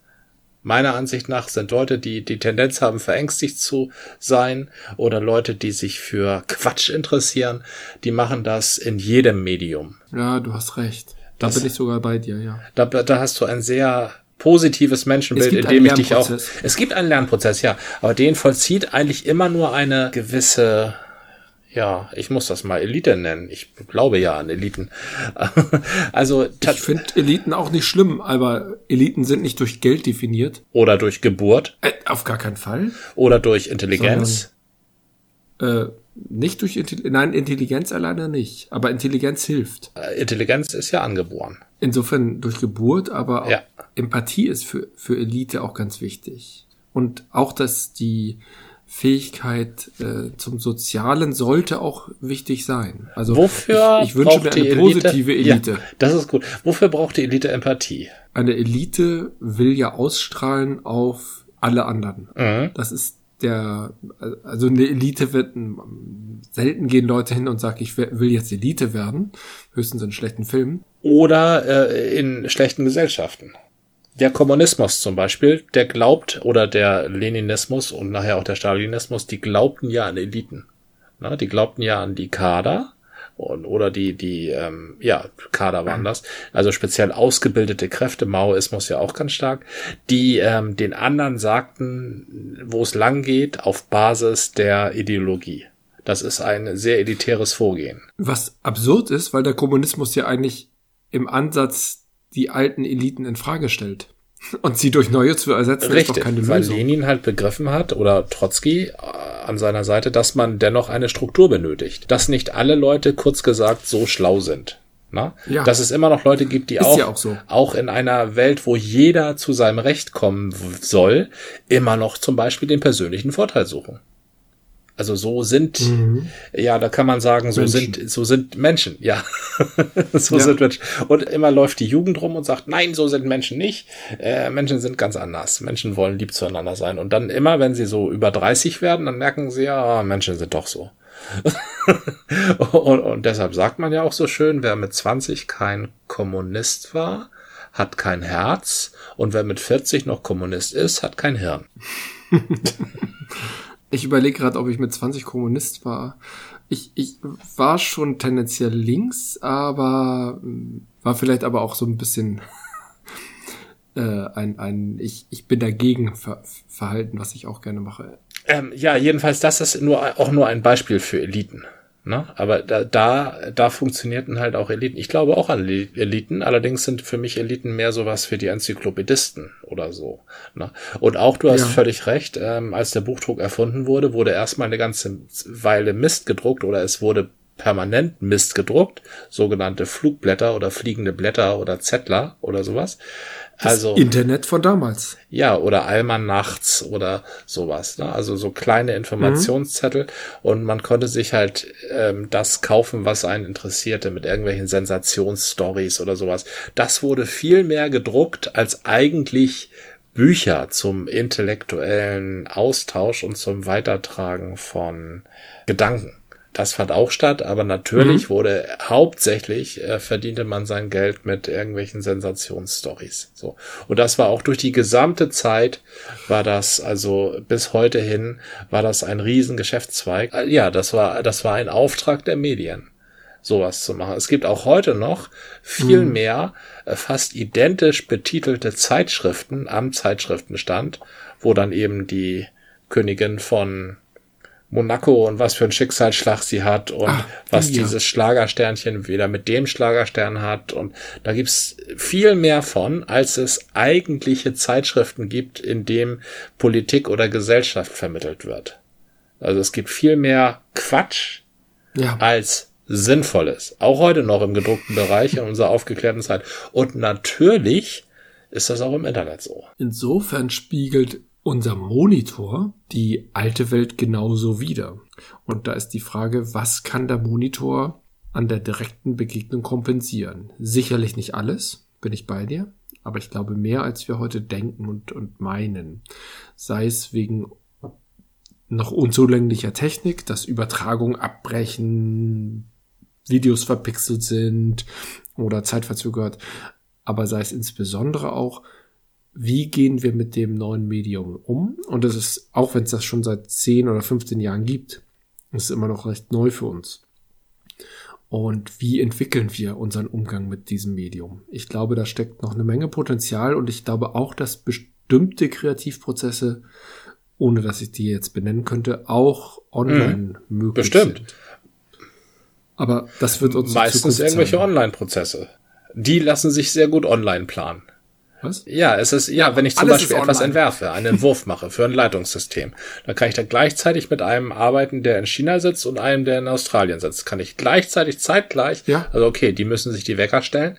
Meiner Ansicht nach sind Leute, die die Tendenz haben, verängstigt zu sein oder Leute, die sich für Quatsch interessieren, die machen das in jedem Medium. Ja, du hast recht. Da das, bin ich sogar bei dir, ja. Da, da hast du ein sehr positives Menschenbild, in dem ich dich auch. Es gibt einen Lernprozess, ja, aber den vollzieht eigentlich immer nur eine gewisse ja, ich muss das mal Elite nennen. Ich glaube ja an Eliten. also ich finde Eliten auch nicht schlimm, aber Eliten sind nicht durch Geld definiert. Oder durch Geburt. Äh, auf gar keinen Fall. Oder durch Intelligenz. Sondern, äh, nicht durch Intelligenz. Nein, Intelligenz alleine nicht. Aber Intelligenz hilft. Äh, Intelligenz ist ja angeboren. Insofern durch Geburt, aber ja. Empathie ist für, für Elite auch ganz wichtig. Und auch, dass die Fähigkeit äh, zum Sozialen sollte auch wichtig sein. Also Wofür ich, ich wünsche mir eine positive Elite. Ja, das ist gut. Wofür braucht die Elite Empathie? Eine Elite will ja ausstrahlen auf alle anderen. Mhm. Das ist der, also eine Elite wird, selten gehen Leute hin und sagen, ich will jetzt Elite werden, höchstens in schlechten Filmen. Oder äh, in schlechten Gesellschaften. Der Kommunismus zum Beispiel, der glaubt, oder der Leninismus und nachher auch der Stalinismus, die glaubten ja an Eliten. Na, die glaubten ja an die Kader und, oder die, die, ähm, ja, Kader waren das, also speziell ausgebildete Kräfte, Maoismus ja auch ganz stark, die ähm, den anderen sagten, wo es lang geht, auf Basis der Ideologie. Das ist ein sehr elitäres Vorgehen. Was absurd ist, weil der Kommunismus ja eigentlich im Ansatz die alten Eliten in Frage stellt. Und sie durch neue zu ersetzen, Richtig, ist doch keine Lösung. Weil Lenin halt begriffen hat, oder Trotzki äh, an seiner Seite, dass man dennoch eine Struktur benötigt. Dass nicht alle Leute, kurz gesagt, so schlau sind. Na? Ja. Dass es immer noch Leute gibt, die auch, ja auch, so. auch in einer Welt, wo jeder zu seinem Recht kommen soll, immer noch zum Beispiel den persönlichen Vorteil suchen. Also so sind, mhm. ja, da kann man sagen, so Menschen. sind, so sind Menschen, ja. so ja. sind Menschen. Und immer läuft die Jugend rum und sagt, nein, so sind Menschen nicht. Äh, Menschen sind ganz anders. Menschen wollen lieb zueinander sein. Und dann immer, wenn sie so über 30 werden, dann merken sie, ja, Menschen sind doch so. und, und deshalb sagt man ja auch so schön, wer mit 20 kein Kommunist war, hat kein Herz. Und wer mit 40 noch Kommunist ist, hat kein Hirn. Ich überlege gerade, ob ich mit 20 Kommunist war. Ich, ich war schon tendenziell links, aber hm, war vielleicht aber auch so ein bisschen äh, ein, ein ich, ich bin dagegen ver Verhalten, was ich auch gerne mache. Ähm, ja, jedenfalls, das ist nur auch nur ein Beispiel für Eliten. Ne? Aber da, da, da funktionierten halt auch Eliten. Ich glaube auch an Eliten, allerdings sind für mich Eliten mehr sowas für die Enzyklopädisten oder so. Ne? Und auch, du hast ja. völlig recht, ähm, als der Buchdruck erfunden wurde, wurde erstmal eine ganze Weile Mist gedruckt oder es wurde permanent Mist gedruckt, sogenannte Flugblätter oder fliegende Blätter oder Zettler oder sowas. Das also Internet von damals. Ja, oder Alman nachts oder sowas. Ne? Also so kleine Informationszettel mhm. und man konnte sich halt ähm, das kaufen, was einen interessierte, mit irgendwelchen Sensationsstories oder sowas. Das wurde viel mehr gedruckt als eigentlich Bücher zum intellektuellen Austausch und zum Weitertragen von Gedanken. Das fand auch statt, aber natürlich mhm. wurde hauptsächlich äh, verdiente man sein Geld mit irgendwelchen Sensationsstories. So. Und das war auch durch die gesamte Zeit war das, also bis heute hin, war das ein riesen Geschäftszweig. Äh, ja, das war, das war ein Auftrag der Medien sowas zu machen. Es gibt auch heute noch viel mhm. mehr äh, fast identisch betitelte Zeitschriften am Zeitschriftenstand, wo dann eben die Königin von Monaco und was für ein Schicksalsschlag sie hat und Ach, was ja. dieses Schlagersternchen wieder mit dem Schlagerstern hat. Und da gibt's viel mehr von, als es eigentliche Zeitschriften gibt, in dem Politik oder Gesellschaft vermittelt wird. Also es gibt viel mehr Quatsch ja. als Sinnvolles. Auch heute noch im gedruckten Bereich in unserer aufgeklärten Zeit. Und natürlich ist das auch im Internet so. Insofern spiegelt unser Monitor die alte Welt genauso wieder. Und da ist die Frage, was kann der Monitor an der direkten Begegnung kompensieren? Sicherlich nicht alles, bin ich bei dir, aber ich glaube mehr, als wir heute denken und, und meinen. Sei es wegen noch unzulänglicher Technik, dass Übertragungen abbrechen, Videos verpixelt sind oder zeitverzögert, aber sei es insbesondere auch, wie gehen wir mit dem neuen Medium um? Und das ist, auch wenn es das schon seit 10 oder 15 Jahren gibt, ist immer noch recht neu für uns. Und wie entwickeln wir unseren Umgang mit diesem Medium? Ich glaube, da steckt noch eine Menge Potenzial und ich glaube auch, dass bestimmte Kreativprozesse, ohne dass ich die jetzt benennen könnte, auch online mhm. möglich Bestimmt. sind. Aber das wird uns meistens irgendwelche Online-Prozesse. Die lassen sich sehr gut online planen. Was? Ja, es ist, ja, wenn ich zum Beispiel etwas entwerfe, einen Entwurf mache für ein Leitungssystem, dann kann ich da gleichzeitig mit einem arbeiten, der in China sitzt und einem, der in Australien sitzt. Kann ich gleichzeitig, zeitgleich, ja. also okay, die müssen sich die Wecker stellen,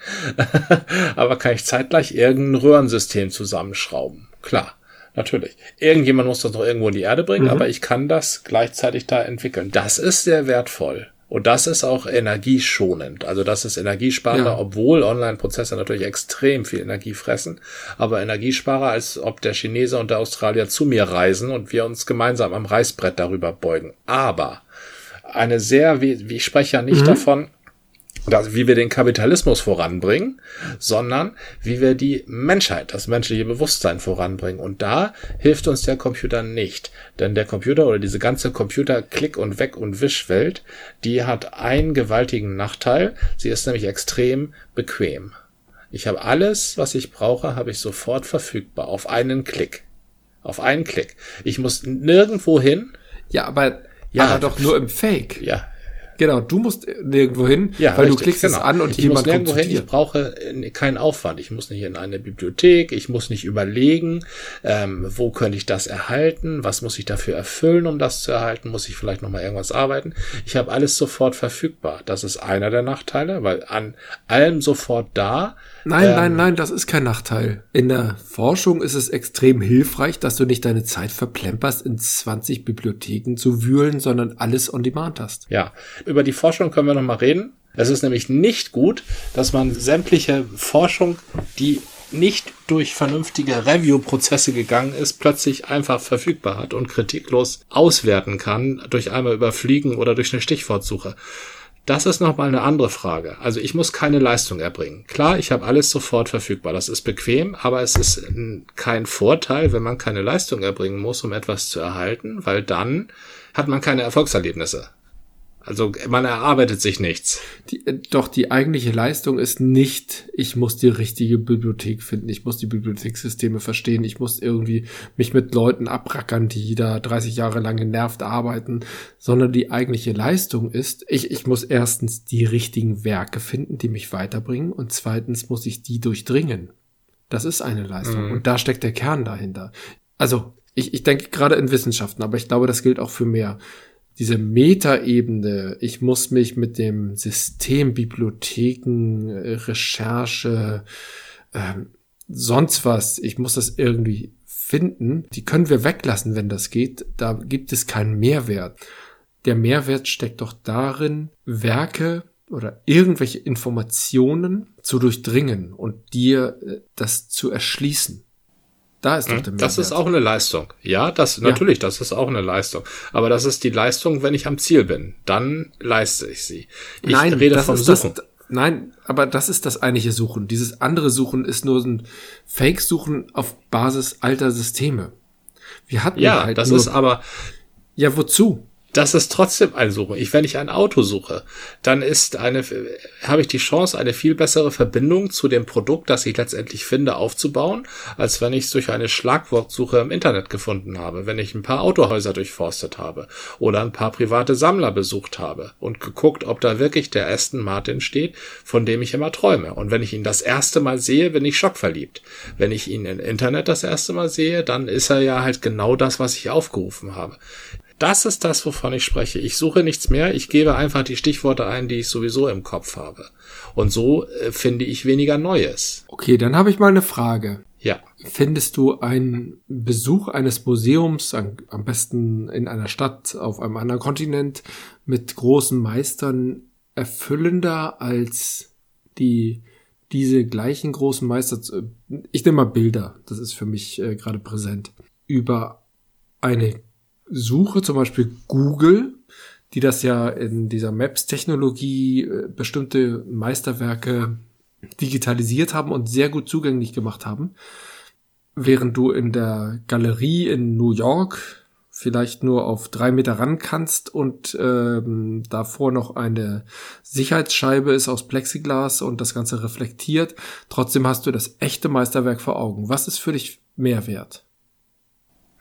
aber kann ich zeitgleich irgendein Röhrensystem zusammenschrauben. Klar. Natürlich. Irgendjemand muss das noch irgendwo in die Erde bringen, mhm. aber ich kann das gleichzeitig da entwickeln. Das ist sehr wertvoll. Und das ist auch energieschonend. Also das ist Energiesparer, ja. obwohl Online-Prozesse natürlich extrem viel Energie fressen, aber Energiesparer, als ob der Chinese und der Australier zu mir reisen und wir uns gemeinsam am Reißbrett darüber beugen. Aber eine sehr, wie, ich spreche ja nicht mhm. davon, dass, wie wir den Kapitalismus voranbringen, sondern wie wir die Menschheit, das menschliche Bewusstsein voranbringen. Und da hilft uns der Computer nicht. Denn der Computer oder diese ganze Computer-Klick- und Weg- und Wischwelt, die hat einen gewaltigen Nachteil. Sie ist nämlich extrem bequem. Ich habe alles, was ich brauche, habe ich sofort verfügbar. Auf einen Klick. Auf einen Klick. Ich muss nirgendwo hin. Ja, aber ja, aber doch nur im Fake. Ja, Genau, du musst nirgendwo hin, ja, weil richtig, du klickst genau. es an und ich jemand muss nirgendwo kommt hin. Ich brauche äh, keinen Aufwand. Ich muss nicht in eine Bibliothek. Ich muss nicht überlegen, ähm, wo könnte ich das erhalten? Was muss ich dafür erfüllen, um das zu erhalten? Muss ich vielleicht noch mal irgendwas arbeiten? Ich habe alles sofort verfügbar. Das ist einer der Nachteile, weil an allem sofort da Nein, ähm, nein, nein, das ist kein Nachteil. In der Forschung ist es extrem hilfreich, dass du nicht deine Zeit verplemperst, in 20 Bibliotheken zu wühlen, sondern alles on demand hast. Ja, über die Forschung können wir noch mal reden. Es ist nämlich nicht gut, dass man sämtliche Forschung, die nicht durch vernünftige Review-Prozesse gegangen ist, plötzlich einfach verfügbar hat und kritiklos auswerten kann durch einmal überfliegen oder durch eine Stichwortsuche. Das ist nochmal eine andere Frage. Also ich muss keine Leistung erbringen. Klar, ich habe alles sofort verfügbar. Das ist bequem, aber es ist kein Vorteil, wenn man keine Leistung erbringen muss, um etwas zu erhalten, weil dann hat man keine Erfolgserlebnisse. Also man erarbeitet sich nichts. Die, äh, doch die eigentliche Leistung ist nicht, ich muss die richtige Bibliothek finden, ich muss die Bibliothekssysteme verstehen, ich muss irgendwie mich mit Leuten abrackern, die da 30 Jahre lang genervt arbeiten, sondern die eigentliche Leistung ist, ich, ich muss erstens die richtigen Werke finden, die mich weiterbringen und zweitens muss ich die durchdringen. Das ist eine Leistung mhm. und da steckt der Kern dahinter. Also ich, ich denke gerade in Wissenschaften, aber ich glaube, das gilt auch für mehr diese Metaebene, ich muss mich mit dem System, Bibliotheken, Recherche, ähm, sonst was, ich muss das irgendwie finden, die können wir weglassen, wenn das geht. Da gibt es keinen Mehrwert. Der Mehrwert steckt doch darin, Werke oder irgendwelche Informationen zu durchdringen und dir äh, das zu erschließen. Da ist doch hm? der Mehrwert. Das ist auch eine Leistung. Ja, das, natürlich, ja. das ist auch eine Leistung. Aber das ist die Leistung, wenn ich am Ziel bin. Dann leiste ich sie. Ich nein, rede vom Suchen. Das, nein, aber das ist das eigentliche Suchen. Dieses andere Suchen ist nur ein Fake-Suchen auf Basis alter Systeme. Wir hatten ja, halt das nur, ist aber. Ja, wozu? Das ist trotzdem ein Suchen. Ich, wenn ich ein Auto suche, dann ist eine, habe ich die Chance, eine viel bessere Verbindung zu dem Produkt, das ich letztendlich finde, aufzubauen, als wenn ich es durch eine Schlagwortsuche im Internet gefunden habe, wenn ich ein paar Autohäuser durchforstet habe oder ein paar private Sammler besucht habe und geguckt, ob da wirklich der Aston Martin steht, von dem ich immer träume. Und wenn ich ihn das erste Mal sehe, bin ich schockverliebt. Wenn ich ihn im Internet das erste Mal sehe, dann ist er ja halt genau das, was ich aufgerufen habe. Das ist das, wovon ich spreche. Ich suche nichts mehr, ich gebe einfach die Stichworte ein, die ich sowieso im Kopf habe. Und so äh, finde ich weniger Neues. Okay, dann habe ich mal eine Frage. Ja. Findest du einen Besuch eines Museums, am besten in einer Stadt auf einem anderen Kontinent, mit großen Meistern erfüllender als die diese gleichen großen Meister, ich nehme mal Bilder, das ist für mich äh, gerade präsent, über eine Suche, zum Beispiel Google, die das ja in dieser Maps-Technologie äh, bestimmte Meisterwerke digitalisiert haben und sehr gut zugänglich gemacht haben, während du in der Galerie in New York vielleicht nur auf drei Meter ran kannst und ähm, davor noch eine Sicherheitsscheibe ist aus Plexiglas und das Ganze reflektiert. Trotzdem hast du das echte Meisterwerk vor Augen. Was ist für dich mehr wert?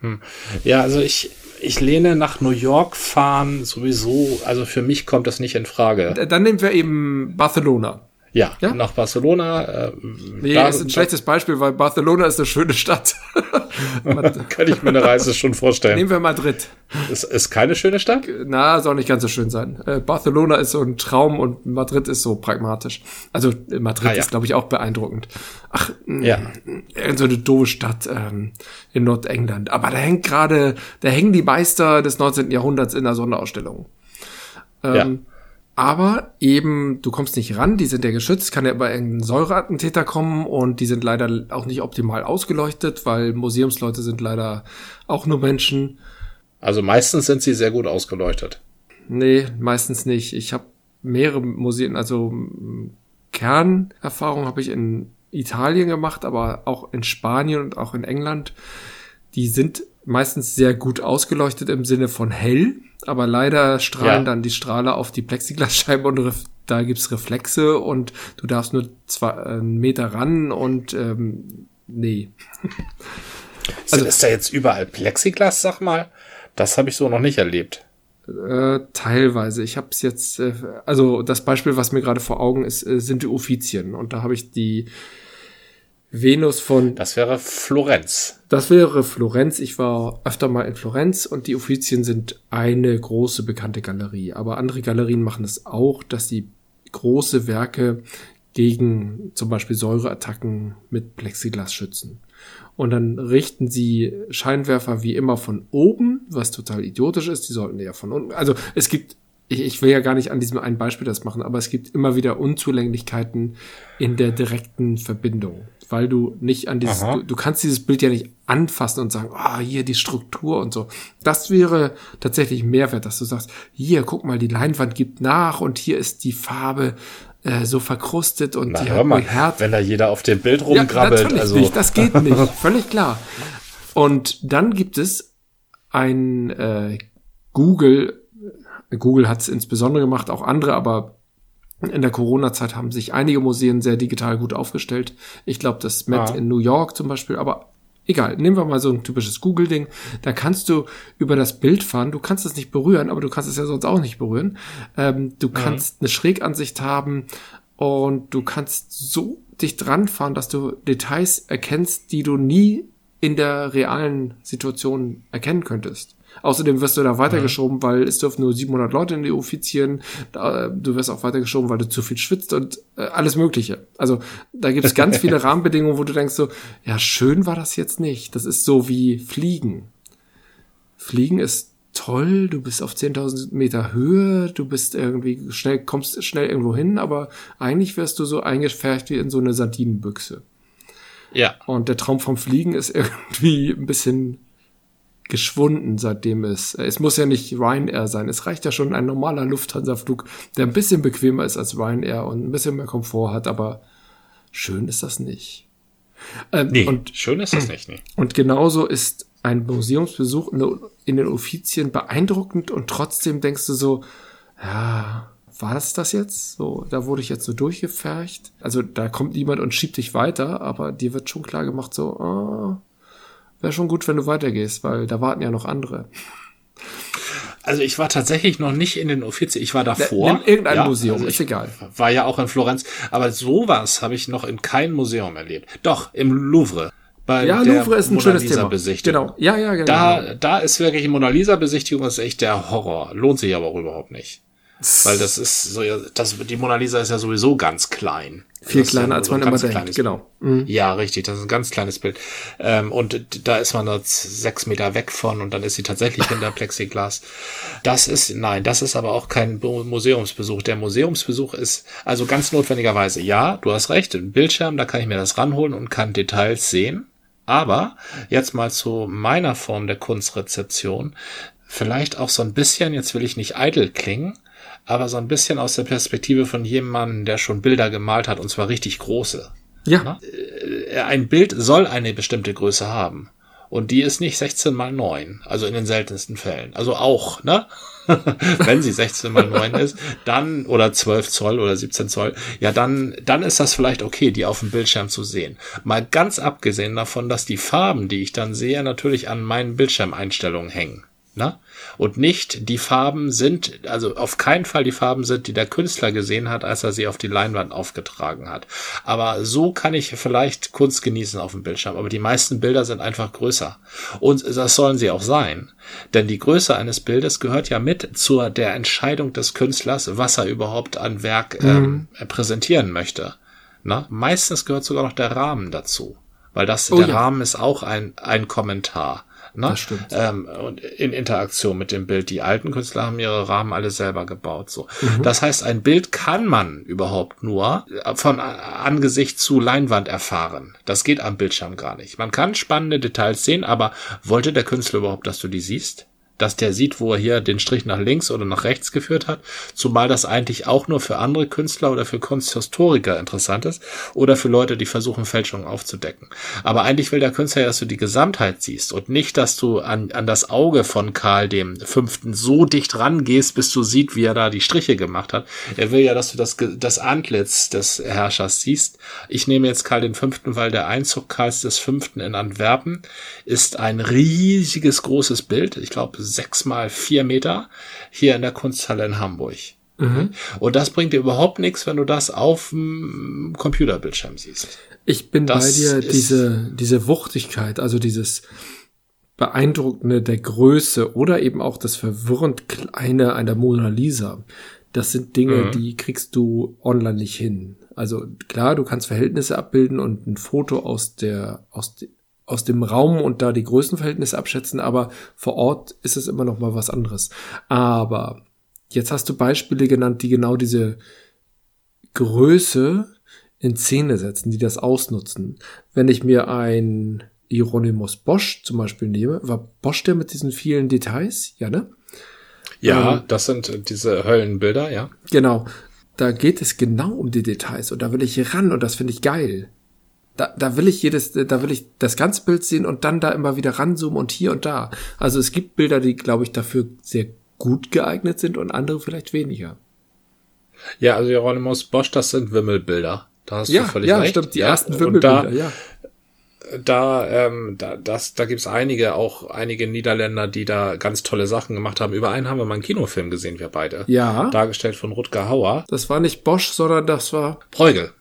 Hm. Ja, also ich, ich lehne nach New York fahren sowieso, also für mich kommt das nicht in Frage. Dann nehmen wir eben Barcelona. Ja, ja, nach Barcelona. Äh, nee, da, ist ein schlechtes Beispiel, weil Barcelona ist eine schöne Stadt. Kann ich mir eine Reise schon vorstellen. Nehmen wir Madrid. Ist, ist keine schöne Stadt? Na, soll nicht ganz so schön sein. Äh, Barcelona ist so ein Traum und Madrid ist so pragmatisch. Also äh, Madrid ah, ja. ist, glaube ich, auch beeindruckend. Ach, ja. so eine doofe Stadt ähm, in Nordengland. Aber da hängt gerade, da hängen die Meister des 19. Jahrhunderts in der Sonderausstellung. Ähm, ja. Aber eben, du kommst nicht ran, die sind ja geschützt, kann ja über irgendeinen Säureattentäter kommen und die sind leider auch nicht optimal ausgeleuchtet, weil Museumsleute sind leider auch nur Menschen. Also meistens sind sie sehr gut ausgeleuchtet. Nee, meistens nicht. Ich habe mehrere Museen, also Kernerfahrung habe ich in Italien gemacht, aber auch in Spanien und auch in England. Die sind meistens sehr gut ausgeleuchtet im Sinne von hell, aber leider strahlen ja. dann die Strahler auf die Plexiglasscheibe und da gibt's Reflexe und du darfst nur zwei äh, Meter ran und ähm, nee. also ist da jetzt überall Plexiglas, sag mal? Das habe ich so noch nicht erlebt. Äh, teilweise. Ich habe es jetzt, äh, also das Beispiel, was mir gerade vor Augen ist, äh, sind die Uffizien und da habe ich die Venus von. Das wäre Florenz. Das wäre Florenz. Ich war öfter mal in Florenz und die Uffizien sind eine große bekannte Galerie. Aber andere Galerien machen es auch, dass sie große Werke gegen zum Beispiel Säureattacken mit Plexiglas schützen. Und dann richten sie Scheinwerfer wie immer von oben, was total idiotisch ist. Die sollten ja von unten. Also es gibt ich, ich will ja gar nicht an diesem einen Beispiel das machen, aber es gibt immer wieder Unzulänglichkeiten in der direkten Verbindung, weil du nicht an dieses, du, du, kannst dieses Bild ja nicht anfassen und sagen, ah, oh, hier die Struktur und so. Das wäre tatsächlich Mehrwert, dass du sagst, hier, guck mal, die Leinwand gibt nach und hier ist die Farbe äh, so verkrustet und Na, die hör mal, Herd. wenn da jeder auf dem Bild rumgrabbelt. Ja, also. nicht, das geht nicht, völlig klar. Und dann gibt es ein äh, Google Google hat es insbesondere gemacht, auch andere, aber in der Corona-Zeit haben sich einige Museen sehr digital gut aufgestellt. Ich glaube, das Met ah. in New York zum Beispiel, aber egal, nehmen wir mal so ein typisches Google-Ding. Da kannst du über das Bild fahren. Du kannst es nicht berühren, aber du kannst es ja sonst auch nicht berühren. Ähm, du mhm. kannst eine Schrägansicht haben und du kannst so dich dran fahren, dass du Details erkennst, die du nie in der realen Situation erkennen könntest. Außerdem wirst du da weitergeschoben, mhm. weil es dürfen nur 700 Leute in die Offizien. Du wirst auch weitergeschoben, weil du zu viel schwitzt und äh, alles Mögliche. Also da gibt es ganz viele Rahmenbedingungen, wo du denkst so, ja, schön war das jetzt nicht. Das ist so wie Fliegen. Fliegen ist toll, du bist auf 10.000 Meter Höhe, du bist irgendwie schnell, kommst schnell irgendwo hin, aber eigentlich wirst du so eingefärbt wie in so eine Sardinenbüchse. Ja. Und der Traum vom Fliegen ist irgendwie ein bisschen geschwunden, seitdem es, es muss ja nicht Ryanair sein. Es reicht ja schon ein normaler Lufthansa-Flug, der ein bisschen bequemer ist als Ryanair und ein bisschen mehr Komfort hat, aber schön ist das nicht. Ähm, nee, und, schön ist das nicht, nee. Und genauso ist ein Museumsbesuch in, den Offizien beeindruckend und trotzdem denkst du so, ja, war das das jetzt? So, da wurde ich jetzt so durchgefercht. Also da kommt niemand und schiebt dich weiter, aber dir wird schon klar gemacht, so, ah, wäre schon gut, wenn du weitergehst, weil da warten ja noch andere. Also ich war tatsächlich noch nicht in den Offizien, ich war davor. In irgendein ja, Museum, also ist egal. War ja auch in Florenz, aber sowas habe ich noch in keinem Museum erlebt. Doch, im Louvre. Bei ja, Louvre ist ein Mona schönes Lisa Thema. Besichtigung. Genau. Ja, ja, genau. Da, da ist wirklich Mona Lisa Besichtigung ist echt der Horror. Lohnt sich aber auch überhaupt nicht. Weil das ist so, das, die Mona Lisa ist ja sowieso ganz klein. Viel kleiner, als man immer denkt, genau. Mhm. Ja, richtig, das ist ein ganz kleines Bild. Ähm, und da ist man jetzt sechs Meter weg von und dann ist sie tatsächlich hinter Plexiglas. Das ist, nein, das ist aber auch kein Museumsbesuch. Der Museumsbesuch ist, also ganz notwendigerweise, ja, du hast recht, ein Bildschirm, da kann ich mir das ranholen und kann Details sehen. Aber jetzt mal zu meiner Form der Kunstrezeption. Vielleicht auch so ein bisschen, jetzt will ich nicht eitel klingen, aber so ein bisschen aus der Perspektive von jemandem, der schon Bilder gemalt hat und zwar richtig große. Ja. Äh, ein Bild soll eine bestimmte Größe haben. Und die ist nicht 16 mal 9, also in den seltensten Fällen. Also auch, ne? Wenn sie 16 mal 9 ist, dann, oder 12 Zoll oder 17 Zoll, ja, dann, dann ist das vielleicht okay, die auf dem Bildschirm zu sehen. Mal ganz abgesehen davon, dass die Farben, die ich dann sehe, natürlich an meinen Bildschirmeinstellungen hängen. Na? Und nicht die Farben sind, also auf keinen Fall die Farben sind, die der Künstler gesehen hat, als er sie auf die Leinwand aufgetragen hat. Aber so kann ich vielleicht Kunst genießen auf dem Bildschirm. Aber die meisten Bilder sind einfach größer. Und das sollen sie auch sein. Denn die Größe eines Bildes gehört ja mit zur der Entscheidung des Künstlers, was er überhaupt an Werk ähm, mhm. präsentieren möchte. Na? Meistens gehört sogar noch der Rahmen dazu. Weil das, oh, der ja. Rahmen ist auch ein, ein Kommentar. Ne? Das stimmt. Ähm, und in Interaktion mit dem Bild. Die alten Künstler haben ihre Rahmen alle selber gebaut. So. Mhm. Das heißt, ein Bild kann man überhaupt nur von Angesicht zu Leinwand erfahren. Das geht am Bildschirm gar nicht. Man kann spannende Details sehen, aber wollte der Künstler überhaupt, dass du die siehst? Dass der sieht, wo er hier den Strich nach links oder nach rechts geführt hat, zumal das eigentlich auch nur für andere Künstler oder für Kunsthistoriker interessant ist oder für Leute, die versuchen, Fälschungen aufzudecken. Aber eigentlich will der Künstler ja, dass du die Gesamtheit siehst und nicht, dass du an, an das Auge von Karl dem Fünften so dicht rangehst, bis du siehst, wie er da die Striche gemacht hat. Er will ja, dass du das, das Antlitz des Herrschers siehst. Ich nehme jetzt Karl den Fünften, weil der Einzug Karls des Fünften in Antwerpen ist ein riesiges, großes Bild. Ich glaube, sechs mal vier Meter hier in der Kunsthalle in Hamburg. Mhm. Und das bringt dir überhaupt nichts, wenn du das auf dem Computerbildschirm siehst. Ich bin das bei dir, diese, diese Wuchtigkeit, also dieses Beeindruckende der Größe oder eben auch das verwirrend Kleine einer Mona Lisa. Das sind Dinge, mhm. die kriegst du online nicht hin. Also klar, du kannst Verhältnisse abbilden und ein Foto aus der, aus, aus dem Raum und da die Größenverhältnisse abschätzen, aber vor Ort ist es immer noch mal was anderes. Aber jetzt hast du Beispiele genannt, die genau diese Größe in Szene setzen, die das ausnutzen. Wenn ich mir ein Hieronymus Bosch zum Beispiel nehme, war Bosch der mit diesen vielen Details? Ja, ne? Ja, ähm, das sind diese Höllenbilder, ja. Genau. Da geht es genau um die Details und da will ich ran und das finde ich geil da, da will ich jedes, da will ich das ganze Bild sehen und dann da immer wieder ranzoomen und hier und da. Also es gibt Bilder, die, glaube ich, dafür sehr gut geeignet sind und andere vielleicht weniger. Ja, also Hieronymus Bosch, das sind Wimmelbilder. Da hast ja, du völlig ja, recht. Stimmt, die ja, ersten Wimmelbilder, da, ja. Da, ähm, da, das, da gibt's einige, auch einige Niederländer, die da ganz tolle Sachen gemacht haben. Über einen haben wir mal einen Kinofilm gesehen, wir beide. Ja. Dargestellt von Rutger Hauer. Das war nicht Bosch, sondern das war Breugel.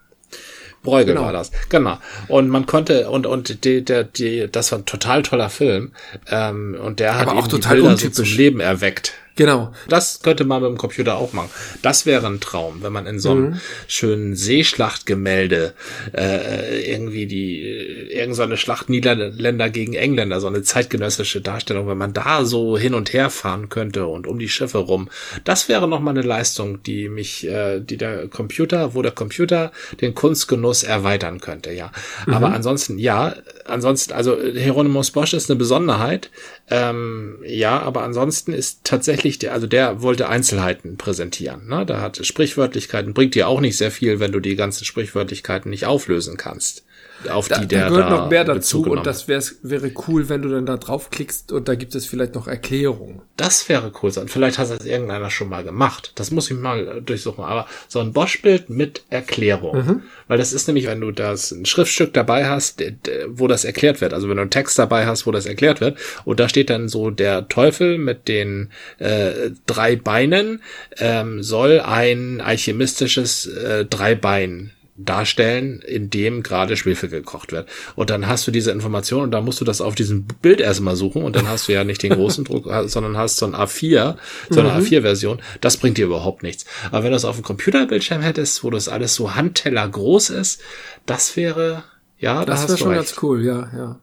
Bruegel genau. war das. Genau. Und man konnte, und, und die, der, die, das war ein total toller Film. Ähm, und der hat Aber eben total Bilder so zum Leben erweckt. Genau. Das könnte man mit dem Computer auch machen. Das wäre ein Traum, wenn man in so einem mhm. schönen Seeschlachtgemälde äh, irgendwie die irgendeine so Schlacht Niederländer gegen Engländer, so eine zeitgenössische Darstellung, wenn man da so hin und her fahren könnte und um die Schiffe rum. Das wäre noch mal eine Leistung, die mich, äh, die der Computer, wo der Computer den Kunstgenuss erweitern könnte, ja. Mhm. Aber ansonsten, ja, ansonsten, also Hieronymus Bosch ist eine Besonderheit. Ähm, ja, aber ansonsten ist tatsächlich der, also der wollte Einzelheiten präsentieren. Ne? Da hat Sprichwörtlichkeiten, bringt dir auch nicht sehr viel, wenn du die ganzen Sprichwörtlichkeiten nicht auflösen kannst auf da, die der da gehört da noch mehr dazu und das wäre cool, wenn du dann da draufklickst und da gibt es vielleicht noch Erklärungen. Das wäre cool sein. Vielleicht hat das irgendeiner schon mal gemacht. Das muss ich mal durchsuchen. Aber so ein Bosch-Bild mit Erklärung. Mhm. Weil das ist nämlich, wenn du das ein Schriftstück dabei hast, wo das erklärt wird. Also wenn du einen Text dabei hast, wo das erklärt wird. Und da steht dann so, der Teufel mit den äh, drei Beinen ähm, soll ein alchemistisches äh, Dreibein darstellen, in dem gerade Schwefel gekocht wird. Und dann hast du diese Information und dann musst du das auf diesem Bild erstmal suchen und dann hast du ja nicht den großen Druck, sondern hast so ein A4, so eine mhm. A4-Version. Das bringt dir überhaupt nichts. Aber wenn du es auf dem Computerbildschirm hättest, wo das alles so Handteller groß ist, das wäre, ja, das wäre schon recht. ganz cool, ja, ja.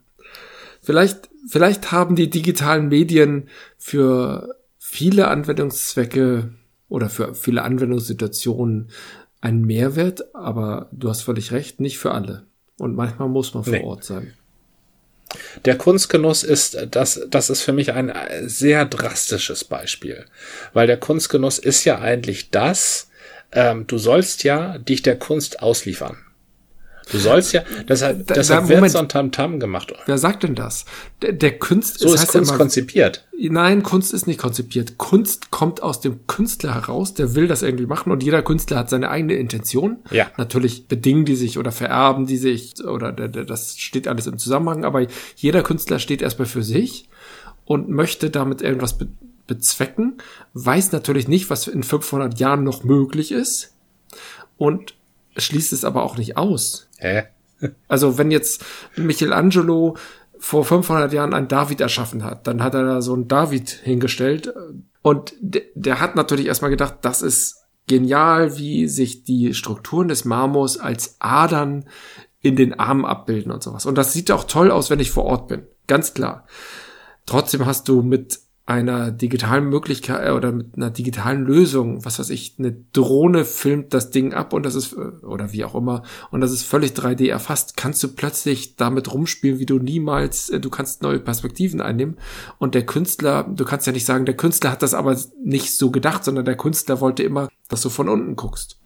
Vielleicht, vielleicht haben die digitalen Medien für viele Anwendungszwecke oder für viele Anwendungssituationen ein Mehrwert, aber du hast völlig recht, nicht für alle. Und manchmal muss man vor nee. Ort sein. Der Kunstgenuss ist, das, das ist für mich ein sehr drastisches Beispiel. Weil der Kunstgenuss ist ja eigentlich das, ähm, du sollst ja dich der Kunst ausliefern. Du sollst ja, deshalb, da, deshalb wird so ein Tamtam gemacht. Wer sagt denn das? Der, der Kunst so ist Kunst ja immer, konzipiert. Nein, Kunst ist nicht konzipiert. Kunst kommt aus dem Künstler heraus, der will das irgendwie machen und jeder Künstler hat seine eigene Intention. Ja. Natürlich bedingen die sich oder vererben die sich oder das steht alles im Zusammenhang, aber jeder Künstler steht erstmal für sich und möchte damit irgendwas be bezwecken, weiß natürlich nicht, was in 500 Jahren noch möglich ist und schließt es aber auch nicht aus. Hä? Also wenn jetzt Michelangelo vor 500 Jahren einen David erschaffen hat, dann hat er da so einen David hingestellt und der, der hat natürlich erstmal gedacht, das ist genial, wie sich die Strukturen des Marmors als Adern in den Armen abbilden und sowas. Und das sieht auch toll aus, wenn ich vor Ort bin. Ganz klar. Trotzdem hast du mit einer digitalen Möglichkeit äh, oder mit einer digitalen Lösung, was weiß ich, eine Drohne filmt das Ding ab und das ist, äh, oder wie auch immer, und das ist völlig 3D erfasst, kannst du plötzlich damit rumspielen, wie du niemals, äh, du kannst neue Perspektiven einnehmen und der Künstler, du kannst ja nicht sagen, der Künstler hat das aber nicht so gedacht, sondern der Künstler wollte immer, dass du von unten guckst.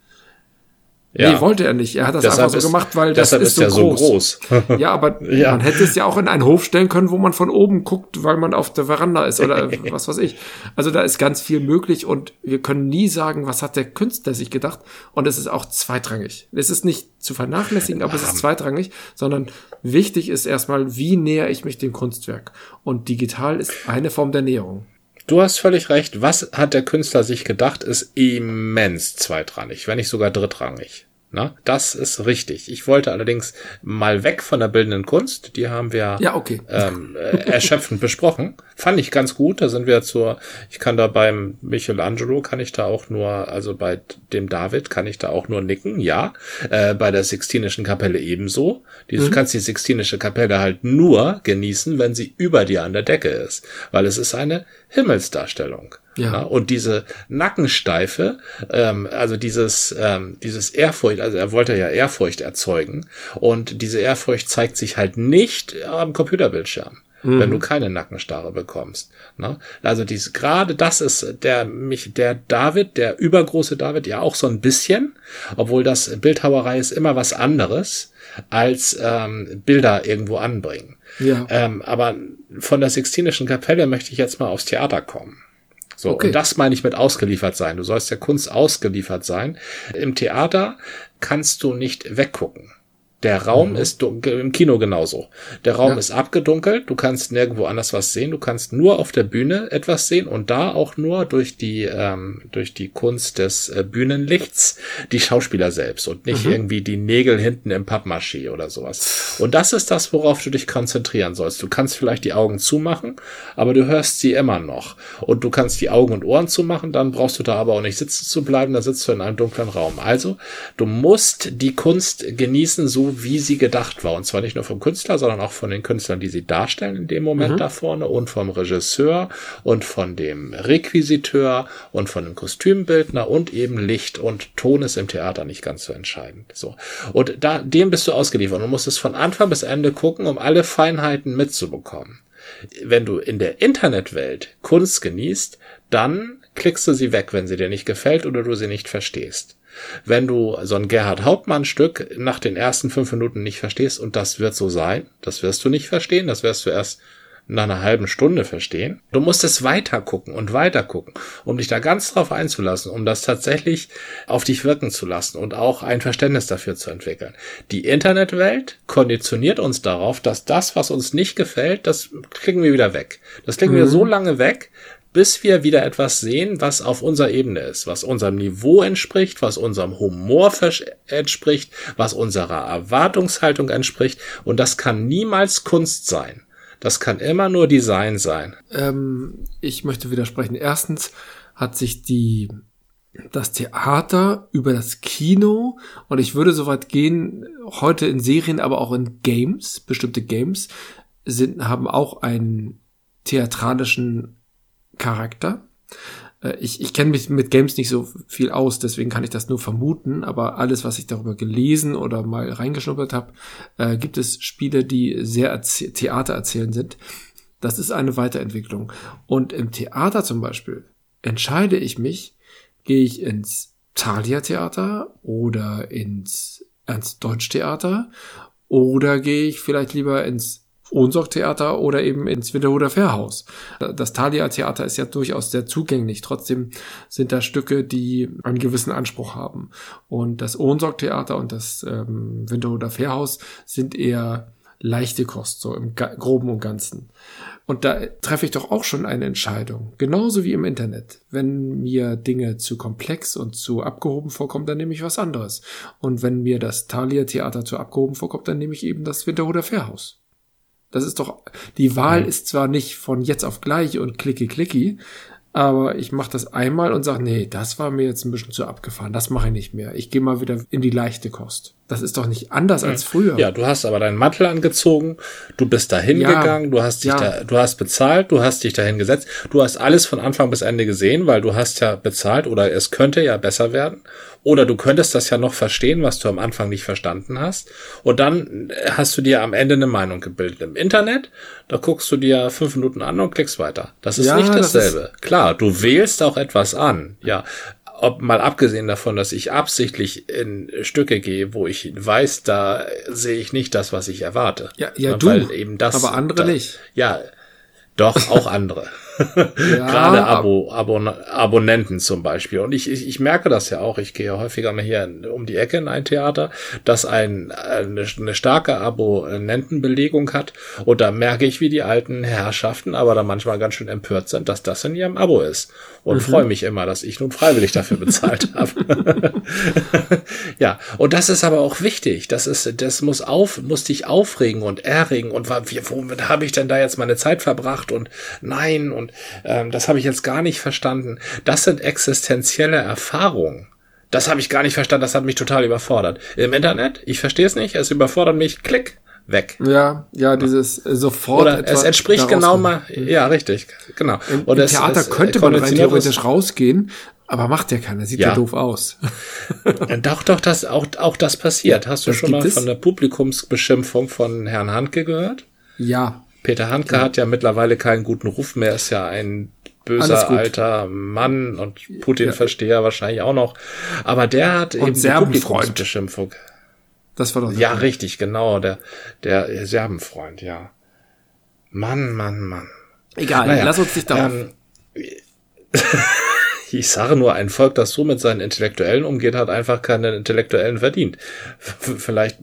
Ja. Nee, wollte er nicht. Er hat das deshalb einfach so ist, gemacht, weil das ist, ist so, ja groß. so groß. ja, aber ja. man hätte es ja auch in einen Hof stellen können, wo man von oben guckt, weil man auf der Veranda ist oder was weiß ich. Also da ist ganz viel möglich und wir können nie sagen, was hat der Künstler sich gedacht. Und es ist auch zweitrangig. Es ist nicht zu vernachlässigen, aber es ist zweitrangig, sondern wichtig ist erstmal, wie näher ich mich dem Kunstwerk. Und digital ist eine Form der Näherung. Du hast völlig recht. Was hat der Künstler sich gedacht, ist immens zweitrangig, wenn nicht sogar drittrangig. Na, das ist richtig. Ich wollte allerdings mal weg von der bildenden Kunst. Die haben wir ja, okay. ähm, äh, erschöpfend besprochen. Fand ich ganz gut. Da sind wir zur, ich kann da beim Michelangelo, kann ich da auch nur, also bei dem David kann ich da auch nur nicken, ja. Äh, bei der Sixtinischen Kapelle ebenso. Die, mhm. Du kannst die Sixtinische Kapelle halt nur genießen, wenn sie über dir an der Decke ist. Weil es ist eine Himmelsdarstellung. Ja. und diese Nackensteife, ähm, also dieses, ähm, dieses Ehrfurcht, also er wollte ja Ehrfurcht erzeugen und diese Ehrfurcht zeigt sich halt nicht am Computerbildschirm. Mhm. Wenn du keine Nackenstarre bekommst. Ne? Also dies, gerade das ist der mich, der David, der übergroße David, ja auch so ein bisschen, obwohl das Bildhauerei ist immer was anderes als ähm, Bilder irgendwo anbringen. Ja. Ähm, aber von der Sixtinischen Kapelle möchte ich jetzt mal aufs Theater kommen. So, okay. und das meine ich mit ausgeliefert sein. Du sollst der Kunst ausgeliefert sein. Im Theater kannst du nicht weggucken. Der Raum mhm. ist im Kino genauso. Der Raum ja. ist abgedunkelt, du kannst nirgendwo anders was sehen, du kannst nur auf der Bühne etwas sehen und da auch nur durch die, ähm, durch die Kunst des äh, Bühnenlichts die Schauspieler selbst und nicht mhm. irgendwie die Nägel hinten im Pappmaché oder sowas. Und das ist das, worauf du dich konzentrieren sollst. Du kannst vielleicht die Augen zumachen, aber du hörst sie immer noch. Und du kannst die Augen und Ohren zumachen, dann brauchst du da aber auch nicht sitzen zu bleiben, da sitzt du in einem dunklen Raum. Also, du musst die Kunst genießen, so wie sie gedacht war. Und zwar nicht nur vom Künstler, sondern auch von den Künstlern, die sie darstellen in dem Moment mhm. da vorne und vom Regisseur und von dem Requisiteur und von dem Kostümbildner und eben Licht und Ton ist im Theater nicht ganz so entscheidend. So. Und da, dem bist du ausgeliefert und musst es von Anfang bis Ende gucken, um alle Feinheiten mitzubekommen. Wenn du in der Internetwelt Kunst genießt, dann klickst du sie weg, wenn sie dir nicht gefällt oder du sie nicht verstehst. Wenn du so ein Gerhard Hauptmann Stück nach den ersten fünf Minuten nicht verstehst, und das wird so sein, das wirst du nicht verstehen, das wirst du erst nach einer halben Stunde verstehen. Du musst es weiter gucken und weiter gucken, um dich da ganz drauf einzulassen, um das tatsächlich auf dich wirken zu lassen und auch ein Verständnis dafür zu entwickeln. Die Internetwelt konditioniert uns darauf, dass das, was uns nicht gefällt, das klicken wir wieder weg. Das klicken mhm. wir so lange weg, bis wir wieder etwas sehen, was auf unserer Ebene ist, was unserem Niveau entspricht, was unserem Humor entspricht, was unserer Erwartungshaltung entspricht. Und das kann niemals Kunst sein. Das kann immer nur Design sein. Ähm, ich möchte widersprechen. Erstens hat sich die das Theater über das Kino und ich würde so weit gehen, heute in Serien, aber auch in Games, bestimmte Games sind, haben auch einen theatralischen Charakter. Äh, ich, ich kenne mich mit Games nicht so viel aus, deswegen kann ich das nur vermuten, aber alles, was ich darüber gelesen oder mal reingeschnuppert habe, äh, gibt es Spiele, die sehr Theater erzählen sind. Das ist eine Weiterentwicklung. Und im Theater zum Beispiel entscheide ich mich, gehe ich ins Thalia Theater oder ins Ernst Deutsch Theater oder gehe ich vielleicht lieber ins Ohnsorg-Theater oder eben ins Winterhuder Fährhaus. Das Thalia-Theater ist ja durchaus sehr zugänglich. Trotzdem sind da Stücke, die einen gewissen Anspruch haben. Und das Ohnsorg-Theater und das ähm, Winterhuder Fährhaus sind eher leichte Kost, so im groben und ganzen. Und da treffe ich doch auch schon eine Entscheidung. Genauso wie im Internet. Wenn mir Dinge zu komplex und zu abgehoben vorkommen, dann nehme ich was anderes. Und wenn mir das Thalia Theater zu abgehoben vorkommt, dann nehme ich eben das Winterhuder Fährhaus. Das ist doch, die Wahl mhm. ist zwar nicht von jetzt auf gleich und klicki klicki, aber ich mache das einmal und sage, nee, das war mir jetzt ein bisschen zu abgefahren, das mache ich nicht mehr. Ich gehe mal wieder in die leichte Kost. Das ist doch nicht anders als früher. Ja, du hast aber deinen Mantel angezogen, du bist dahin ja, gegangen, du hast dich ja. da, du hast bezahlt, du hast dich dahin gesetzt, du hast alles von Anfang bis Ende gesehen, weil du hast ja bezahlt oder es könnte ja besser werden oder du könntest das ja noch verstehen, was du am Anfang nicht verstanden hast. Und dann hast du dir am Ende eine Meinung gebildet. Im Internet, da guckst du dir fünf Minuten an und klickst weiter. Das ist ja, nicht dasselbe. Das Klar, du wählst auch etwas an. Ja, ob mal abgesehen davon, dass ich absichtlich in Stücke gehe, wo ich weiß, da sehe ich nicht das, was ich erwarte. Ja, ja, Weil du, eben das, aber andere da, nicht. Ja, doch, auch andere. Ja, Gerade Abo, Abon Abonnenten zum Beispiel. Und ich, ich, ich merke das ja auch. Ich gehe häufiger mal hier um die Ecke in ein Theater, das ein, eine, eine starke Abonnentenbelegung hat. Und da merke ich, wie die alten Herrschaften aber da manchmal ganz schön empört sind, dass das in ihrem Abo ist. Und mhm. freue mich immer, dass ich nun freiwillig dafür bezahlt habe. ja, und das ist aber auch wichtig. Das ist, das muss auf, muss dich aufregen und erregen. Und womit habe ich denn da jetzt meine Zeit verbracht? Und nein, und und ähm, das habe ich jetzt gar nicht verstanden. Das sind existenzielle Erfahrungen. Das habe ich gar nicht verstanden, das hat mich total überfordert. Im Internet, ich verstehe es nicht, es überfordert mich, klick, weg. Ja, ja, dieses äh, sofort. Oder es entspricht genau mal, ja, richtig, genau. Im, im es, Theater es, könnte man rein theoretisch rausgehen, aber macht ja keiner, sieht ja, ja doof aus. doch, doch, das, auch, auch das passiert. Hast du das schon mal von der Publikumsbeschimpfung von Herrn Handke gehört? Ja, Peter Handke ja. hat ja mittlerweile keinen guten Ruf mehr, ist ja ein böser alter Mann und Putin-Versteher ja. wahrscheinlich auch noch. Aber der hat und eben Serbenfreund. Das war doch Ja, Fall. richtig, genau, der, der Serbenfreund, ja. Mann, Mann, Mann. Egal, naja, lass uns nicht darauf. Ähm, ich sage nur, ein Volk, das so mit seinen Intellektuellen umgeht, hat einfach keine Intellektuellen verdient. Vielleicht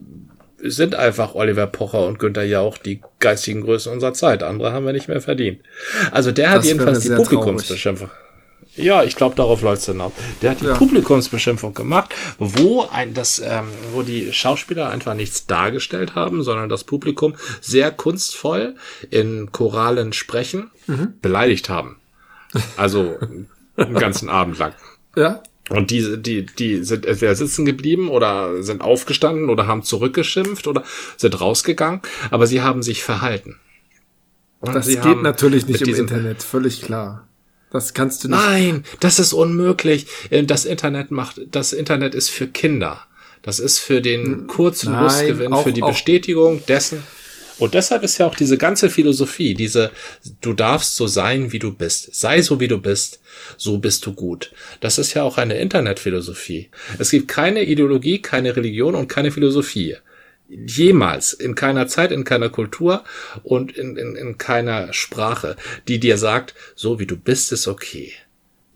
sind einfach Oliver Pocher und Günther Jauch die geistigen Größen unserer Zeit. Andere haben wir nicht mehr verdient. Also der hat das jedenfalls die Publikumsbeschimpfung. Ja, ich glaube, darauf läuft's dann auch. Der hat die ja. Publikumsbeschimpfung gemacht, wo ein das, ähm, wo die Schauspieler einfach nichts dargestellt haben, sondern das Publikum sehr kunstvoll in Choralen sprechen, mhm. beleidigt haben. Also einen ganzen Abend lang. Ja. Und die, die, die sind entweder sitzen geblieben oder sind aufgestanden oder haben zurückgeschimpft oder sind rausgegangen, aber sie haben sich verhalten. Und das geht natürlich nicht im Internet, völlig klar. Das kannst du nicht. Nein, das ist unmöglich. Äh, das Internet macht, das Internet ist für Kinder. Das ist für den kurzen Nein, Lustgewinn, auch, für die Bestätigung dessen. Und deshalb ist ja auch diese ganze Philosophie, diese, du darfst so sein, wie du bist. Sei so, wie du bist. So bist du gut. Das ist ja auch eine Internetphilosophie. Es gibt keine Ideologie, keine Religion und keine Philosophie. Jemals, in keiner Zeit, in keiner Kultur und in, in, in keiner Sprache, die dir sagt, so wie du bist, ist okay.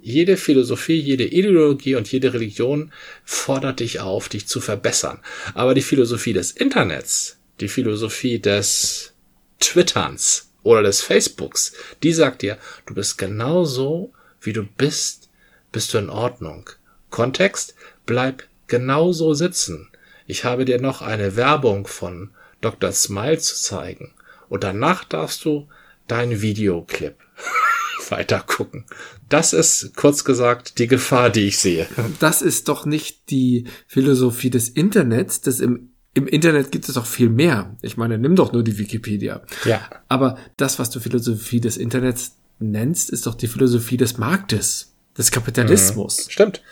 Jede Philosophie, jede Ideologie und jede Religion fordert dich auf, dich zu verbessern. Aber die Philosophie des Internets, die Philosophie des Twitterns oder des Facebooks, die sagt dir, du bist genauso, wie du bist, bist du in Ordnung. Kontext, bleib genauso sitzen. Ich habe dir noch eine Werbung von Dr. Smile zu zeigen. Und danach darfst du deinen Videoclip weiter gucken. Das ist kurz gesagt die Gefahr, die ich sehe. Das ist doch nicht die Philosophie des Internets, das im im Internet gibt es doch viel mehr. Ich meine, nimm doch nur die Wikipedia. Ja. Aber das, was du Philosophie des Internets nennst, ist doch die Philosophie des Marktes, des Kapitalismus. Mhm. Stimmt.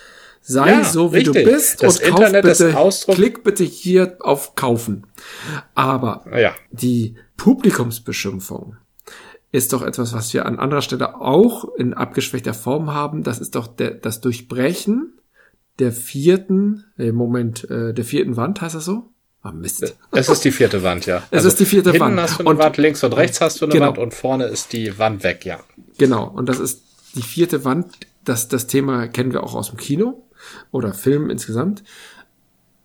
Sei ja, so, wie richtig. du bist das und Internet kauf bitte, Ausdruck klick bitte hier auf Kaufen. Aber ja. die Publikumsbeschimpfung ist doch etwas, was wir an anderer Stelle auch in abgeschwächter Form haben. Das ist doch der, das Durchbrechen der vierten, äh, Moment, äh, der vierten Wand, heißt das so? Oh, Mist. Es ist die vierte Wand, ja. Es also ist die vierte hinten Wand. Hinten hast du eine und, Wand, links und rechts hast du eine genau. Wand und vorne ist die Wand weg, ja. Genau, und das ist die vierte Wand. Das, das Thema kennen wir auch aus dem Kino oder Film insgesamt.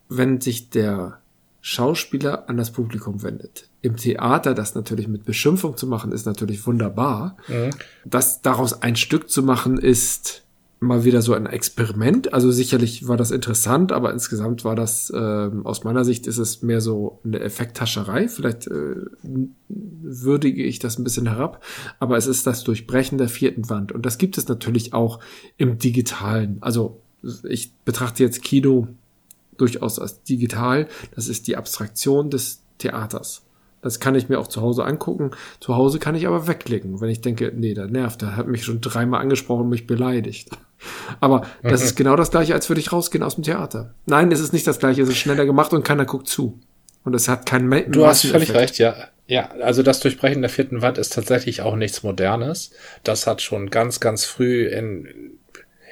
Wenn sich der Schauspieler an das Publikum wendet. Im Theater das natürlich mit Beschimpfung zu machen, ist natürlich wunderbar. Mhm. Das daraus ein Stück zu machen, ist mal wieder so ein Experiment. Also sicherlich war das interessant, aber insgesamt war das, äh, aus meiner Sicht ist es mehr so eine Effekthascherei. Vielleicht äh, würdige ich das ein bisschen herab, aber es ist das Durchbrechen der vierten Wand. Und das gibt es natürlich auch im Digitalen. Also ich betrachte jetzt Kino durchaus als digital. Das ist die Abstraktion des Theaters. Das kann ich mir auch zu Hause angucken. Zu Hause kann ich aber wegklicken, wenn ich denke, nee, der nervt, der hat mich schon dreimal angesprochen und mich beleidigt. Aber das ist genau das gleiche, als würde ich rausgehen aus dem Theater. Nein, es ist nicht das gleiche, es ist schneller gemacht und keiner guckt zu. Und es hat keinen Ma Du hast völlig recht, ja. Ja, also das Durchbrechen der vierten Wand ist tatsächlich auch nichts Modernes. Das hat schon ganz, ganz früh in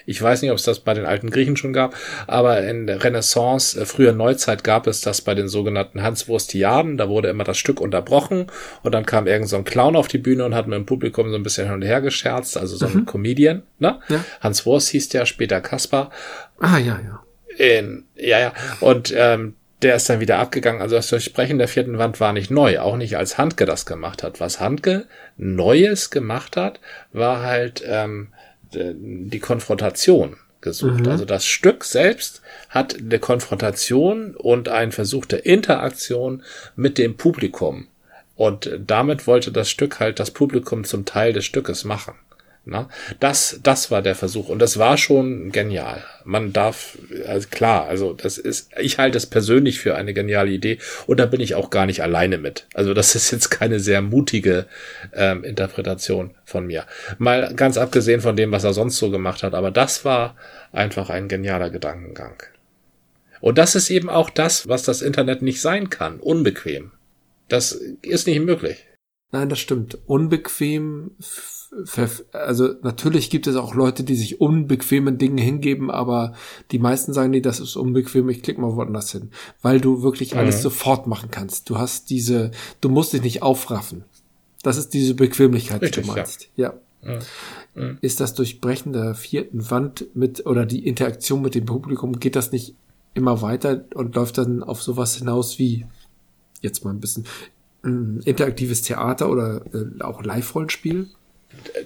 ich weiß nicht, ob es das bei den alten Griechen schon gab, aber in der Renaissance, äh, früher Neuzeit gab es das bei den sogenannten Hanswurstiaden. Da wurde immer das Stück unterbrochen und dann kam irgend so ein Clown auf die Bühne und hat mit dem Publikum so ein bisschen hin und her gescherzt, also so ein mhm. Comedian, ne? Ja. Hans Wurst hieß der, später Kaspar. Ah, ja, ja. In, ja, ja. Und ähm, der ist dann wieder abgegangen. Also das Durchbrechen der vierten Wand war nicht neu, auch nicht als Handke das gemacht hat. Was Handke Neues gemacht hat, war halt ähm, äh, die Konfrontation gesucht. Mhm. Also das Stück selbst hat eine Konfrontation und einen Versuch der Interaktion mit dem Publikum. Und damit wollte das Stück halt das Publikum zum Teil des Stückes machen. Na, das, das war der Versuch und das war schon genial. Man darf, also klar, also das ist, ich halte es persönlich für eine geniale Idee und da bin ich auch gar nicht alleine mit. Also das ist jetzt keine sehr mutige ähm, Interpretation von mir. Mal ganz abgesehen von dem, was er sonst so gemacht hat, aber das war einfach ein genialer Gedankengang. Und das ist eben auch das, was das Internet nicht sein kann, unbequem. Das ist nicht möglich. Nein, das stimmt. Unbequem also natürlich gibt es auch Leute, die sich unbequemen Dingen hingeben, aber die meisten sagen, nee, das ist unbequem, ich klicke mal woanders hin. Weil du wirklich alles mhm. sofort machen kannst. Du hast diese, du musst dich nicht aufraffen. Das ist diese Bequemlichkeit, Richtig, die du meinst. Ja. ja. Mhm. Ist das Durchbrechen der vierten Wand mit, oder die Interaktion mit dem Publikum, geht das nicht immer weiter und läuft dann auf sowas hinaus wie, jetzt mal ein bisschen, mm, interaktives Theater oder äh, auch Live-Rollenspiel?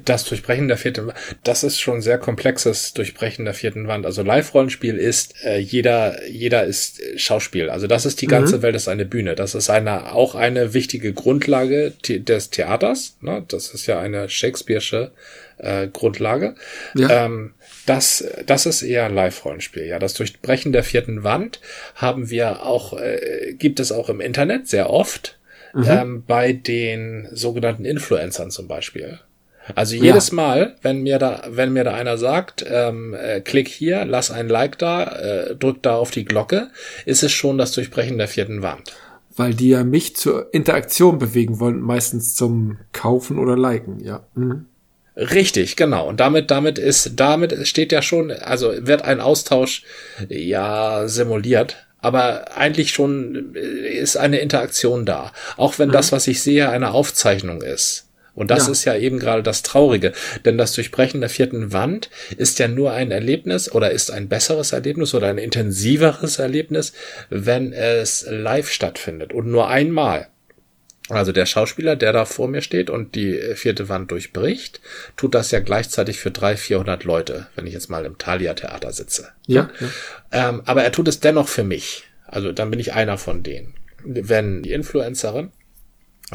Das Durchbrechen der vierten Wand, das ist schon sehr komplexes Durchbrechen der vierten Wand. Also Live-Rollenspiel ist, äh, jeder, jeder ist Schauspiel. Also das ist die ganze mhm. Welt ist eine Bühne. Das ist eine, auch eine wichtige Grundlage des Theaters. Ne? Das ist ja eine Shakespeare'sche äh, Grundlage. Ja. Ähm, das, das ist eher Live-Rollenspiel. Ja, das Durchbrechen der vierten Wand haben wir auch, äh, gibt es auch im Internet sehr oft. Mhm. Ähm, bei den sogenannten Influencern zum Beispiel. Also jedes ja. Mal, wenn mir da, wenn mir da einer sagt, ähm, äh, klick hier, lass ein Like da, äh, drück da auf die Glocke, ist es schon das Durchbrechen der vierten Wand. Weil die ja mich zur Interaktion bewegen wollen, meistens zum Kaufen oder Liken, ja. Mhm. Richtig, genau. Und damit, damit ist, damit steht ja schon, also wird ein Austausch ja simuliert, aber eigentlich schon äh, ist eine Interaktion da. Auch wenn mhm. das, was ich sehe, eine Aufzeichnung ist. Und das ja. ist ja eben gerade das Traurige. Denn das Durchbrechen der vierten Wand ist ja nur ein Erlebnis oder ist ein besseres Erlebnis oder ein intensiveres Erlebnis, wenn es live stattfindet und nur einmal. Also der Schauspieler, der da vor mir steht und die vierte Wand durchbricht, tut das ja gleichzeitig für drei, vierhundert Leute, wenn ich jetzt mal im Thalia-Theater sitze. Ja. ja. Ähm, aber er tut es dennoch für mich. Also dann bin ich einer von denen. Wenn die Influencerin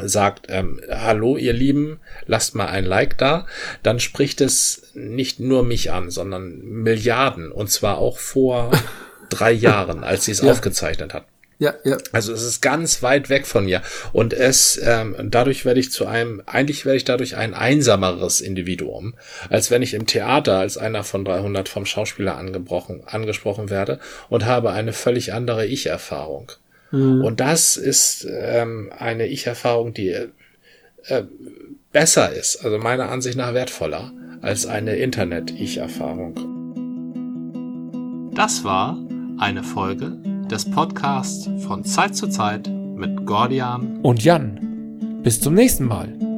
sagt, ähm, hallo ihr Lieben, lasst mal ein Like da, dann spricht es nicht nur mich an, sondern Milliarden und zwar auch vor drei Jahren, als sie es ja. aufgezeichnet hat. Ja, ja. Also es ist ganz weit weg von mir und es ähm, dadurch werde ich zu einem eigentlich werde ich dadurch ein einsameres Individuum, als wenn ich im Theater als einer von 300 vom Schauspieler angebrochen, angesprochen werde und habe eine völlig andere Ich-Erfahrung. Mhm. Und das ist ähm, eine Ich-Erfahrung, die äh, besser ist, also meiner Ansicht nach wertvoller als eine Internet-Ich-Erfahrung. Das war eine Folge des Podcasts von Zeit zu Zeit mit Gordian und Jan. Bis zum nächsten Mal.